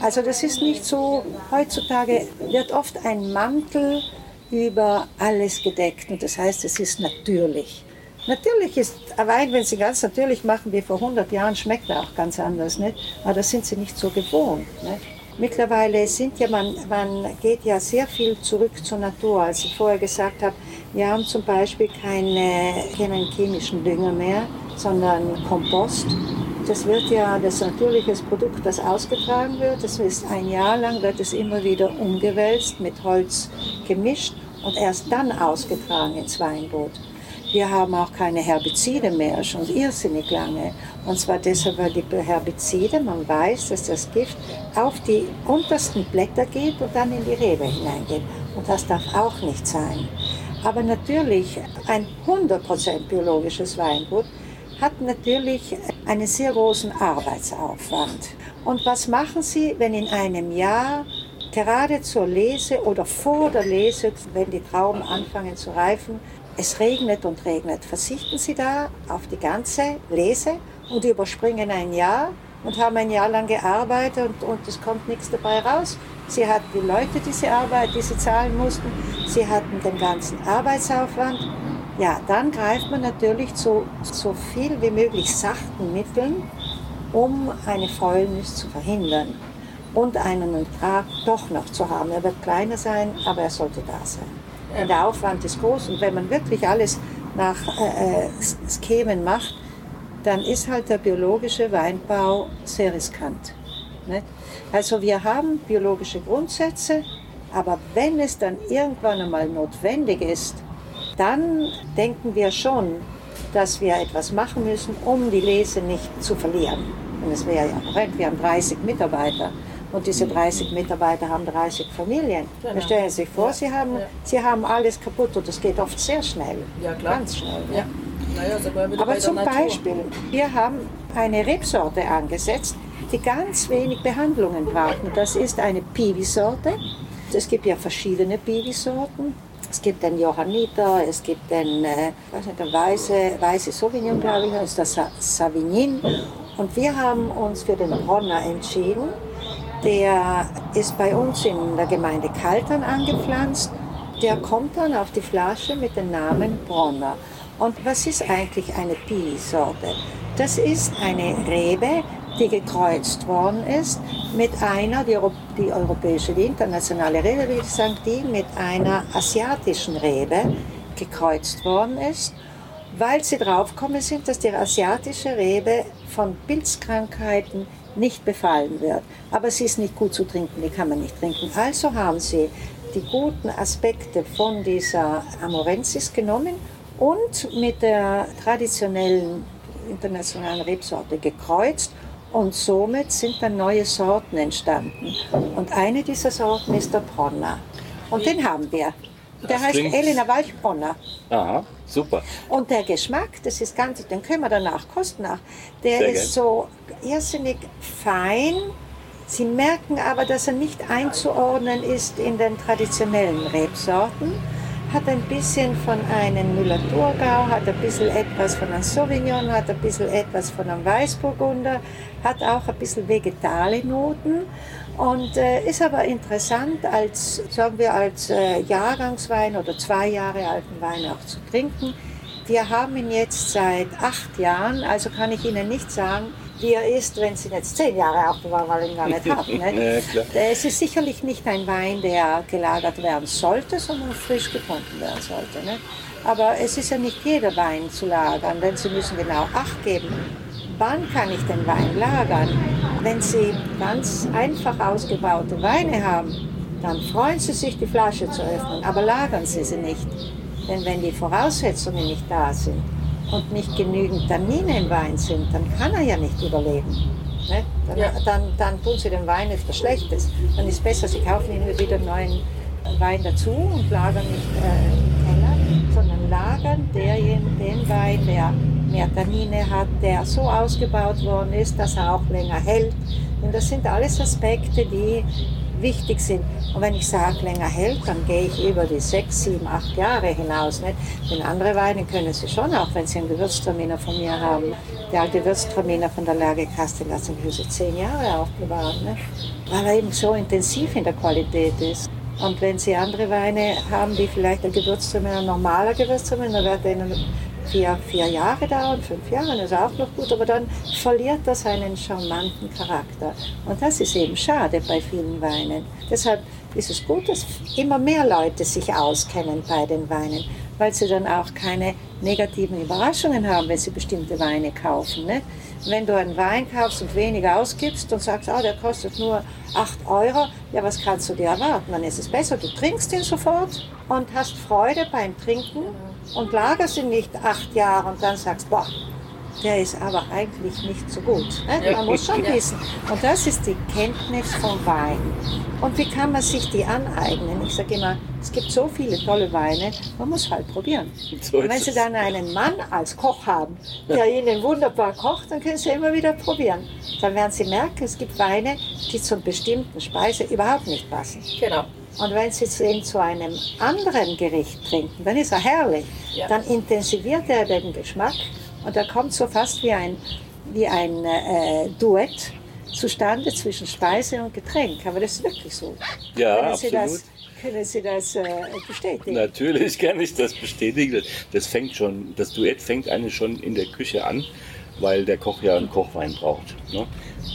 Also das ist nicht so, heutzutage wird oft ein Mantel über alles gedeckt und das heißt, es ist natürlich. Natürlich ist ein Wein, wenn Sie ganz natürlich machen wie vor 100 Jahren, schmeckt er auch ganz anders, nicht? aber das sind Sie nicht so gewohnt. Nicht? Mittlerweile sind ja, man, man geht ja sehr viel zurück zur Natur. Als ich vorher gesagt habe, wir haben zum Beispiel keine, keinen chemischen Dünger mehr, sondern Kompost. Das wird ja das natürliches Produkt, das ausgetragen wird. Das ist ein Jahr lang, wird es immer wieder umgewälzt, mit Holz gemischt und erst dann ausgetragen ins Weingut. Wir haben auch keine Herbizide mehr, schon irrsinnig lange. Und zwar deshalb, weil die Herbizide, man weiß, dass das Gift auf die untersten Blätter geht und dann in die Rebe hineingeht. Und das darf auch nicht sein. Aber natürlich, ein 100% biologisches Weingut hat natürlich einen sehr großen Arbeitsaufwand. Und was machen Sie, wenn in einem Jahr gerade zur Lese oder vor der Lese, wenn die Trauben anfangen zu reifen, es regnet und regnet? Verzichten Sie da auf die ganze Lese und überspringen ein Jahr und haben ein Jahr lang gearbeitet und, und es kommt nichts dabei raus? Sie hatten die Leute, die sie, Arbeit, die sie zahlen mussten, sie hatten den ganzen Arbeitsaufwand. Ja, dann greift man natürlich zu so viel wie möglich sachten Mitteln, um eine Fäulnis zu verhindern und einen Ertrag doch noch zu haben. Er wird kleiner sein, aber er sollte da sein. Der Aufwand ist groß und wenn man wirklich alles nach äh, äh, Schemen macht, dann ist halt der biologische Weinbau sehr riskant. Nicht? Also wir haben biologische Grundsätze, aber wenn es dann irgendwann einmal notwendig ist, dann denken wir schon, dass wir etwas machen müssen, um die Lese nicht zu verlieren. Und es wäre ja korrekt, wir haben 30 Mitarbeiter und diese 30 Mitarbeiter haben 30 Familien. Genau. Stellen Sie sich vor, Ja. Sie, haben, Ja. Sie haben alles kaputt und das geht oft sehr schnell. Ja, klar. Ganz schnell. Ja. Naja, Aber zum. Beispiel, wir haben eine Rebsorte angesetzt, die ganz wenig Behandlungen braucht. Und das ist eine Piwi-Sorte. Es gibt ja verschiedene Piwi-Sorten. Es gibt den Johanniter, es gibt den, äh, weiß nicht, den weiße, weiße Sauvignon, glaube ich, das ist das Sa- Savignin. Und wir haben uns für den Bronner entschieden. Der ist bei uns in der Gemeinde Kaltern angepflanzt. Der kommt dann auf die Flasche mit dem Namen Bronner. Und was ist eigentlich eine Pi-Sorte? Das ist eine Rebe, die gekreuzt worden ist mit einer, die, Euro die europäische, die internationale Rebe, würde ich sagen, die mit einer asiatischen Rebe gekreuzt worden ist, weil sie draufgekommen sind, dass die asiatische Rebe von Pilzkrankheiten nicht befallen wird. Aber sie ist nicht gut zu trinken, die kann man nicht trinken. Also haben sie die guten Aspekte von dieser Amorensis genommen und mit der traditionellen internationalen Rebsorte gekreuzt Und somit sind dann neue Sorten entstanden. Und eine dieser Sorten ist der Bronner. Und den haben wir. Der Das heißt klingt- Elena Walchbronner. Aha, super. Und der Geschmack, das ist ganz, den können wir danach kosten nach. Der Sehr ist so irrsinnig fein. Sie merken aber, dass er nicht einzuordnen ist in den traditionellen Rebsorten. Hat ein bisschen von einem Müller-Thurgau, hat ein bisschen etwas von einem Sauvignon, hat ein bisschen etwas von einem Weißburgunder, hat auch ein bisschen vegetale Noten und äh, ist aber interessant als, sagen wir, als äh, Jahrgangswein oder zwei Jahre alten Wein auch zu trinken. Wir haben ihn jetzt seit acht Jahren, also kann ich Ihnen nicht sagen, wie er ist, wenn Sie ihn jetzt zehn Jahre aufbewahren, weil ihn gar nicht habe. Ja, Nicht? klar. Es ist sicherlich nicht ein Wein, der gelagert werden sollte, sondern frisch getrunken werden sollte. Nicht? Aber es ist ja nicht jeder Wein zu lagern, denn Sie müssen genau Acht geben. Wann kann ich den Wein lagern? Wenn Sie ganz einfach ausgebaute Weine haben, dann freuen Sie sich, die Flasche zu öffnen, aber lagern Sie sie nicht. Denn wenn die Voraussetzungen nicht da sind und nicht genügend Tannine im Wein sind, dann kann er ja nicht überleben. Ne? Dann, Ja. dann, dann tun Sie dem Wein etwas Schlechtes. Dann ist besser, Sie kaufen Ihnen wieder neuen Wein dazu und lagern nicht äh, im Keller, sondern lagern derjen- den Wein, der mehr Tannine hat, der so ausgebaut worden ist, dass er auch länger hält. Denn das sind alles Aspekte, die wichtig sind. Und wenn ich sage, länger hält, dann gehe ich über die sechs, sieben, acht Jahre hinaus. Nicht? Denn andere Weine können Sie schon, auch wenn Sie einen Gewürztraminer von mir haben. Der alte Gewürztraminer von der Lage Kastel hat sich so zehn Jahre aufbewahrt. Nicht? Weil er eben so intensiv in der Qualität ist. Und wenn Sie andere Weine haben, die vielleicht ein Gewürztraminer, ein normaler Gewürztraminer, wird denen vier, vier Jahre dauern, fünf Jahre, das ist auch noch gut, aber dann verliert das seinen charmanten Charakter. Und das ist eben schade bei vielen Weinen. Deshalb ist es gut, dass immer mehr Leute sich auskennen bei den Weinen, weil sie dann auch keine negativen Überraschungen haben, wenn sie bestimmte Weine kaufen. Ne? Wenn du einen Wein kaufst und weniger ausgibst und sagst, ah, der kostet nur 8 Euro, ja, was kannst du dir erwarten? Dann ist es besser, du trinkst ihn sofort und hast Freude beim Trinken und lagerst ihn nicht acht Jahre und dann sagst, boah, der ist aber eigentlich nicht so gut. Ne? Man muss schon wissen. Und das ist die Kenntnis vom Wein. Und wie kann man sich die aneignen? Ich sage immer, es gibt so viele tolle Weine, man muss halt probieren. So Und wenn Sie dann einen Mann als Koch haben, der Ihnen wunderbar kocht, dann können Sie immer wieder probieren. Dann werden Sie merken, es gibt Weine, die zur bestimmten Speise überhaupt nicht passen. Genau. Und wenn Sie den zu einem anderen Gericht trinken, dann ist er herrlich. Ja. Dann intensiviert er den Geschmack und er kommt so fast wie ein, wie ein äh, Duett zustande zwischen Speise und Getränk. Aber das ist wirklich so. Ja, können Sie absolut. das, können Sie das äh, bestätigen? Natürlich kann ich das bestätigen. Das fängt schon, das Duett fängt eigentlich schon in der Küche an, weil der Koch ja einen Kochwein braucht. Ne?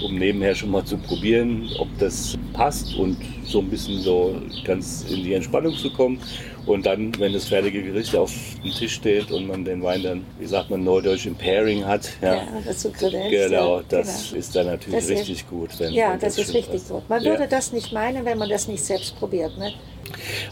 Um nebenher schon mal zu probieren, ob das passt und so ein bisschen so ganz in die Entspannung zu kommen. Und dann, wenn das fertige Gericht auf dem Tisch steht und man den Wein dann, wie sagt man, neudeutsch im Pairing hat, ja, Ja, dazu Kredenz, genau, das genau. ist dann natürlich Das ist- richtig gut. Wenn, Ja, wenn das ist schön richtig gut. Man Ja. würde das nicht meinen, wenn man das nicht selbst probiert. Ne?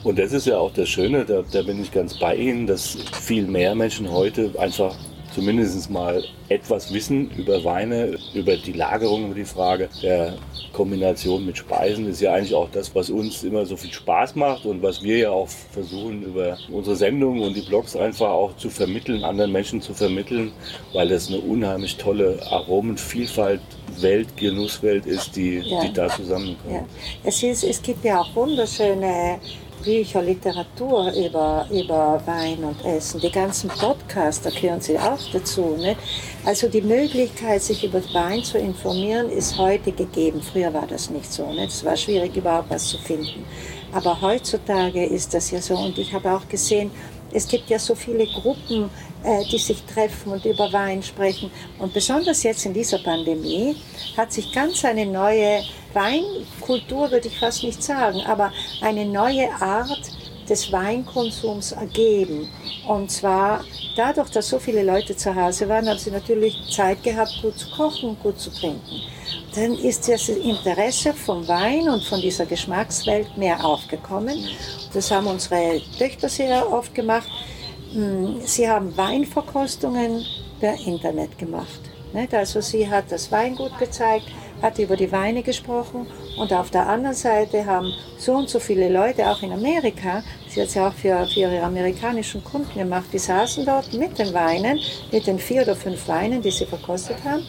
Und das ist ja auch das Schöne, da, da bin ich ganz bei Ihnen, dass viel mehr Menschen heute einfach zumindest mal etwas wissen über Weine, über die Lagerung, über die Frage der Kombination mit Speisen. Das ist ja eigentlich auch das, was uns immer so viel Spaß macht und was wir ja auch versuchen über unsere Sendungen und die Blogs einfach auch zu vermitteln, anderen Menschen zu vermitteln, weil das eine unheimlich tolle Aromenvielfalt, Welt, Genusswelt ist, die, Ja. die da zusammenkommt. Ja. Es, ist, es gibt ja auch wunderschöne Bücher, Literatur über, über Wein und Essen. Die ganzen Podcasts, da gehören sie auch dazu. Nicht? Also die Möglichkeit, sich über Wein zu informieren, ist heute gegeben. Früher war das nicht so. Nicht? Es war schwierig, überhaupt was zu finden. Aber heutzutage ist das ja so. Und ich habe auch gesehen, es gibt ja so viele Gruppen, äh, die sich treffen und über Wein sprechen. Und besonders jetzt in dieser Pandemie hat sich ganz eine neue Weinkultur, würde ich fast nicht sagen, aber eine neue Art des Weinkonsums ergeben. Und zwar dadurch, dass so viele Leute zu Hause waren, haben sie natürlich Zeit gehabt, gut zu kochen und gut zu trinken. Dann ist das Interesse vom Wein und von dieser Geschmackswelt mehr aufgekommen. Das haben unsere Töchter sehr oft gemacht. Mm, Sie haben Weinverkostungen per Internet gemacht. Also sie hat das Weingut gezeigt, hat über die Weine gesprochen und auf der anderen Seite haben so und so viele Leute, auch in Amerika, sie hat es ja auch für, für ihre amerikanischen Kunden gemacht, die saßen dort mit den Weinen, mit den vier oder fünf Weinen, die sie verkostet haben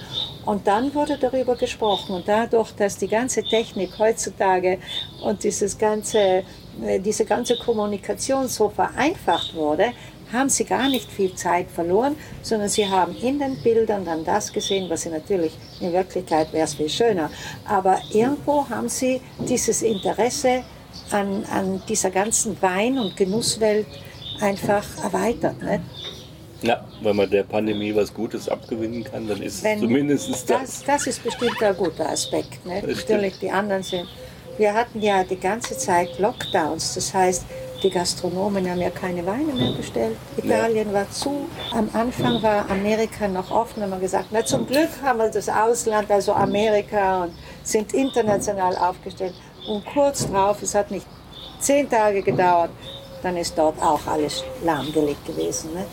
und dann wurde darüber gesprochen. Und dadurch, dass die ganze Technik heutzutage und dieses ganze, äh, diese ganze Kommunikation so vereinfacht wurde, haben sie gar nicht viel Zeit verloren, sondern sie haben in den Bildern dann das gesehen, was sie natürlich in Wirklichkeit wäre es viel schöner. Aber irgendwo haben sie dieses Interesse an, an dieser ganzen Wein- und Genusswelt einfach erweitert. Nicht? Ja, wenn man der Pandemie was Gutes abgewinnen kann, dann ist Wenn, zumindest das. das. Das ist bestimmt ein guter Aspekt. Ne? Natürlich, die anderen sind. Wir hatten ja die ganze Zeit Lockdowns, das heißt, die Gastronomen haben ja keine Weine mehr bestellt. Italien war zu. Am Anfang war Amerika noch offen, haben wir gesagt, na zum Glück haben wir das Ausland, also Amerika, und sind international aufgestellt. Und kurz drauf, es hat nicht zehn Tage gedauert, dann ist dort auch alles lahmgelegt gewesen. Ne?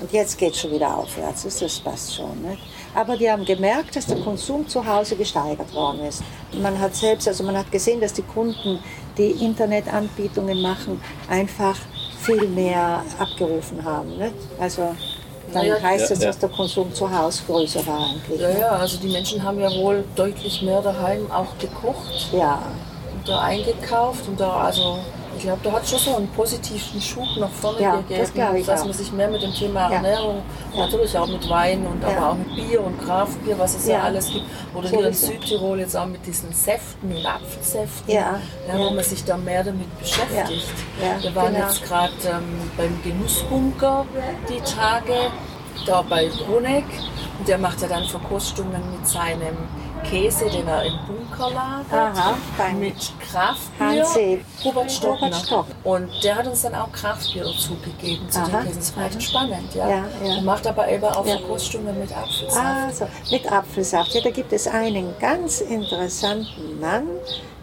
Und jetzt geht es schon wieder aufwärts, das passt schon. Ne? Aber die haben gemerkt, dass der Konsum zu Hause gesteigert worden ist. Man hat selbst, also man hat gesehen, dass die Kunden, die Internetanbietungen machen, einfach viel mehr abgerufen haben. Ne? Also dann ja, heißt es, ja, dass der Konsum zu Hause größer war eigentlich. Ja, ne? ja, also die Menschen haben ja wohl deutlich mehr daheim auch gekocht. Ja. Und da eingekauft und da also glaube, da hat schon so einen positiven Schub nach vorne ja, gegeben, das dass man sich mehr mit dem Thema ja. Ernährung, ja. natürlich auch mit Wein und aber auch mit Bier und Kraftbier, was es ja, alles gibt, oder so hier in Südtirol jetzt auch mit diesen Säften und Apfelsäften, wo man sich da mehr damit beschäftigt. Wir waren genau. jetzt gerade ähm, beim Genussbunker die Tage, da bei Bruneck, und der macht ja dann Verkostungen mit seinem Käse, den er im Bunker lagert, Aha, mit Kraftbier. Robert Stock. Robert Stock. Und der hat uns dann auch Kraftbier zugegeben zu Aha. den Käsen. Das war echt spannend. Ja. Ja, ja. Und macht aber eben auch ja. Verkostungen mit Apfelsaft. Ah, so. Mit Apfelsaft. Ja, da gibt es einen ganz interessanten Mann,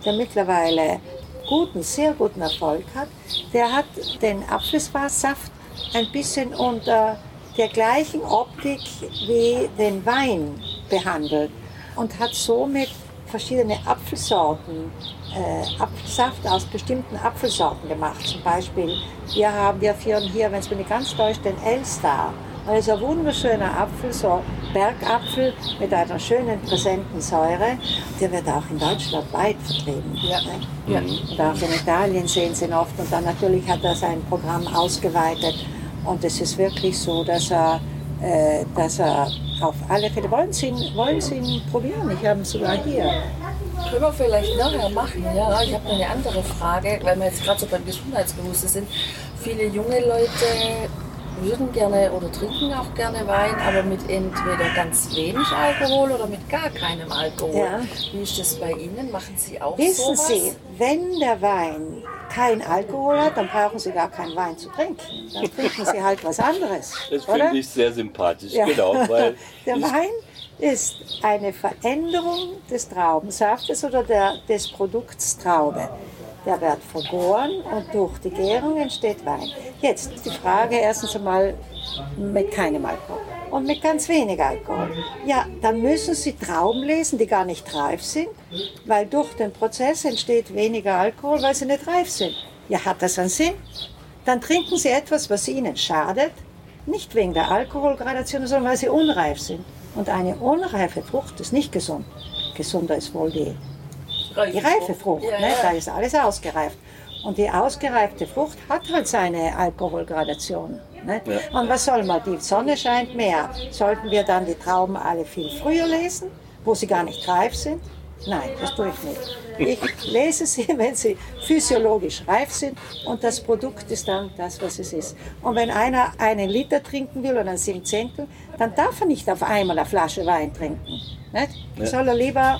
der mittlerweile guten, sehr guten Erfolg hat. Der hat den Apfelsaft ein bisschen unter der gleichen Optik wie den Wein behandelt und hat somit verschiedene Apfelsorten, äh, Apfelsaft aus bestimmten Apfelsorten gemacht. Zum Beispiel, wir haben, wir führen hier, wenn es mir nicht ganz täuscht, den Elstar. Das ist ein wunderschöner Apfel, so Bergapfel mit einer schönen präsenten Säure. Der wird auch in Deutschland weit vertrieben. Ja. Ne? Ja. Und auch in Italien sehen Sie ihn oft. Und dann natürlich hat er sein Programm ausgeweitet. Und es ist wirklich so, dass er, äh, dass er auf alle Fälle. Wollen Sie, wollen Sie ihn probieren? Ich habe ihn sogar hier. Können wir vielleicht nachher machen, ja. Ich habe noch eine andere Frage, weil wir jetzt gerade so beim Gesundheitsbewusstsein sind. Viele junge Leute würden gerne oder trinken auch gerne Wein, aber mit entweder ganz wenig Alkohol oder mit gar keinem Alkohol. Ja. Wie ist das bei Ihnen? Machen Sie auch Wissen sowas? Sie, wenn der Wein kein Alkohol hat, dann brauchen Sie gar keinen Wein zu trinken. Dann trinken Sie halt was anderes. Das finde ich sehr sympathisch, ja. genau. Weil der Wein ist eine Veränderung des Traubensaftes oder der, des Produkts Traube. Der wird vergoren und durch die Gärung entsteht Wein. Jetzt die Frage erstens einmal mit keinem Alkohol und mit ganz wenig Alkohol. Ja, dann müssen Sie Trauben lesen, die gar nicht reif sind, weil durch den Prozess entsteht weniger Alkohol, weil sie nicht reif sind. Ja, hat das einen Sinn? Dann trinken Sie etwas, was Ihnen schadet, nicht wegen der Alkoholgradation, sondern weil sie unreif sind. Und eine unreife Frucht ist nicht gesund. Gesunder ist wohl die die reife Frucht, ja, ne? ja. da ist alles ausgereift. Und die ausgereifte Frucht hat halt seine Alkoholgradation. Ne? Ja. Und was soll man? Die Sonne scheint mehr. Sollten wir dann die Trauben alle viel früher lesen, wo sie gar nicht reif sind? Nein, das tue ich nicht. Ich lese sie, wenn sie physiologisch reif sind und das Produkt ist dann das, was es ist. Und wenn einer einen Liter trinken will oder ein Siebzehntel, dann darf er nicht auf einmal eine Flasche Wein trinken. Nicht? Ja. Soll er lieber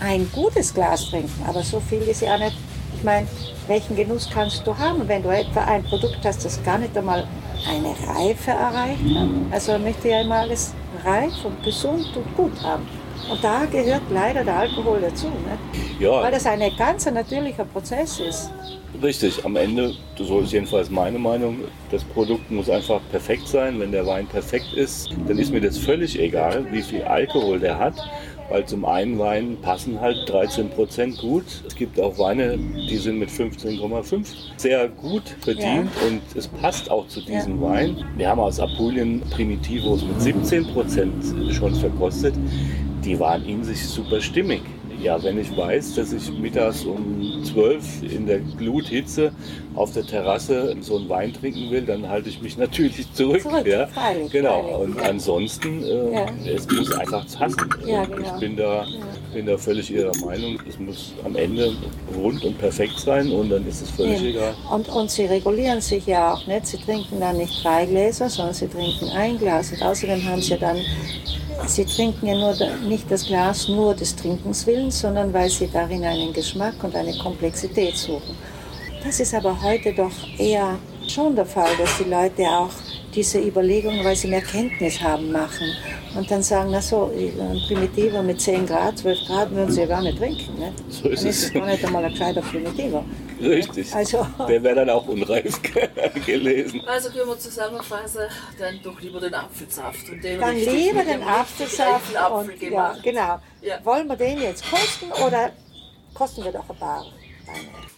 ein gutes Glas trinken, aber so viel ist ja nicht. Ich meine, welchen Genuss kannst du haben, wenn du etwa ein Produkt hast, das gar nicht einmal eine Reife erreicht hat? Also möchte ja immer alles reif und gesund und gut haben. Und da gehört leider der Alkohol dazu. Ne? Ja. Weil das ein ganz natürlicher Prozess ist. Richtig, am Ende, so ist jedenfalls meine Meinung, das Produkt muss einfach perfekt sein. Wenn der Wein perfekt ist, dann ist mir das völlig egal, wie viel Alkohol der hat. Weil zum einen Wein passen halt 13% gut. Es gibt auch Weine, die sind mit 15,5 sehr gut verdient ja. und es passt auch zu diesem ja. Wein. Wir haben aus Apulien Primitivos mit 17% schon verkostet. Die waren in sich super stimmig. Ja, wenn ich weiß, dass ich mittags um 12 in der Gluthitze auf der Terrasse so einen Wein trinken will, dann halte ich mich natürlich zurück. zurück ja. Freilich, genau. Freilich. Und ja. ansonsten, äh, ja. es muss einfach passen. Ja, genau. Ich bin da, bin da völlig Ihrer Meinung. Es muss am Ende rund und perfekt sein und dann ist es völlig egal. Und, und Sie regulieren sich ja auch nicht. Sie trinken dann nicht drei Gläser, sondern Sie trinken ein Glas. Und außerdem haben Sie dann Sie trinken ja nur nicht das Glas nur des Trinkens willens, sondern weil sie darin einen Geschmack und eine Komplexität suchen. Das ist aber heute doch eher schon der Fall, dass die Leute auch diese Überlegungen, weil sie mehr Kenntnis haben, machen. Und dann sagen, na so, ein Primitiver mit 10 Grad, 12 Grad würden sie ja gar nicht trinken. Ne? So ist dann ist es gar nicht einmal ein gescheiter Primitiver. Richtig. Also, Der wäre dann auch unreif gelesen. Also können wir zusammenfassen, dann doch lieber den Apfelsaft. Und den dann lieber den Apfelsaft. Und, ja, genau. Ja. Wollen wir den jetzt kosten oder kosten wir doch ein paar Weine?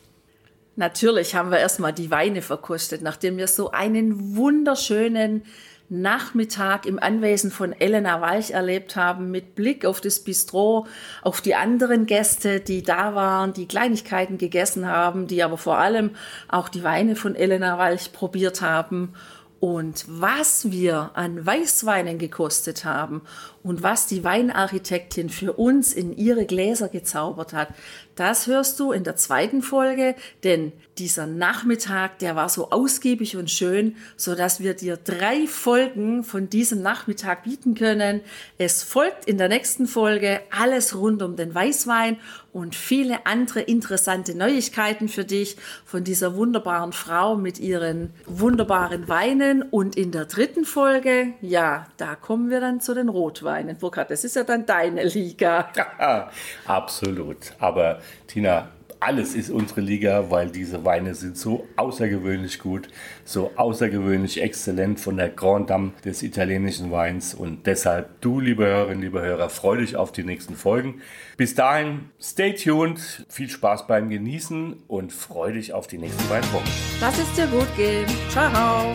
Natürlich haben wir erstmal die Weine verkostet, nachdem wir so einen wunderschönen Nachmittag im Anwesen von Elena Walch erlebt haben, mit Blick auf das Bistro, auf die anderen Gäste, die da waren, die Kleinigkeiten gegessen haben, die aber vor allem auch die Weine von Elena Walch probiert haben. Und was wir an Weißweinen gekostet haben und was die Weinarchitektin für uns in ihre Gläser gezaubert hat, das hörst du in der zweiten Folge, denn dieser Nachmittag, der war so ausgiebig und schön, so dass wir dir drei Folgen von diesem Nachmittag bieten können. Es folgt in der nächsten Folge alles rund um den Weißwein und viele andere interessante Neuigkeiten für dich von dieser wunderbaren Frau mit ihren wunderbaren Weinen. Und in der dritten Folge, ja, da kommen wir dann zu den Rotweinen. Burkhard, das ist ja dann deine Liga. Absolut. Aber Tina, alles ist unsere Liga, weil diese Weine sind so außergewöhnlich gut, so außergewöhnlich exzellent von der Grand Dame des italienischen Weins. Und deshalb, du, liebe Hörerinnen, liebe Hörer, freu dich auf die nächsten Folgen. Bis dahin, stay tuned, viel Spaß beim Genießen und freu dich auf die nächsten beiden Wochen. Lass es dir gut gehen. Ciao.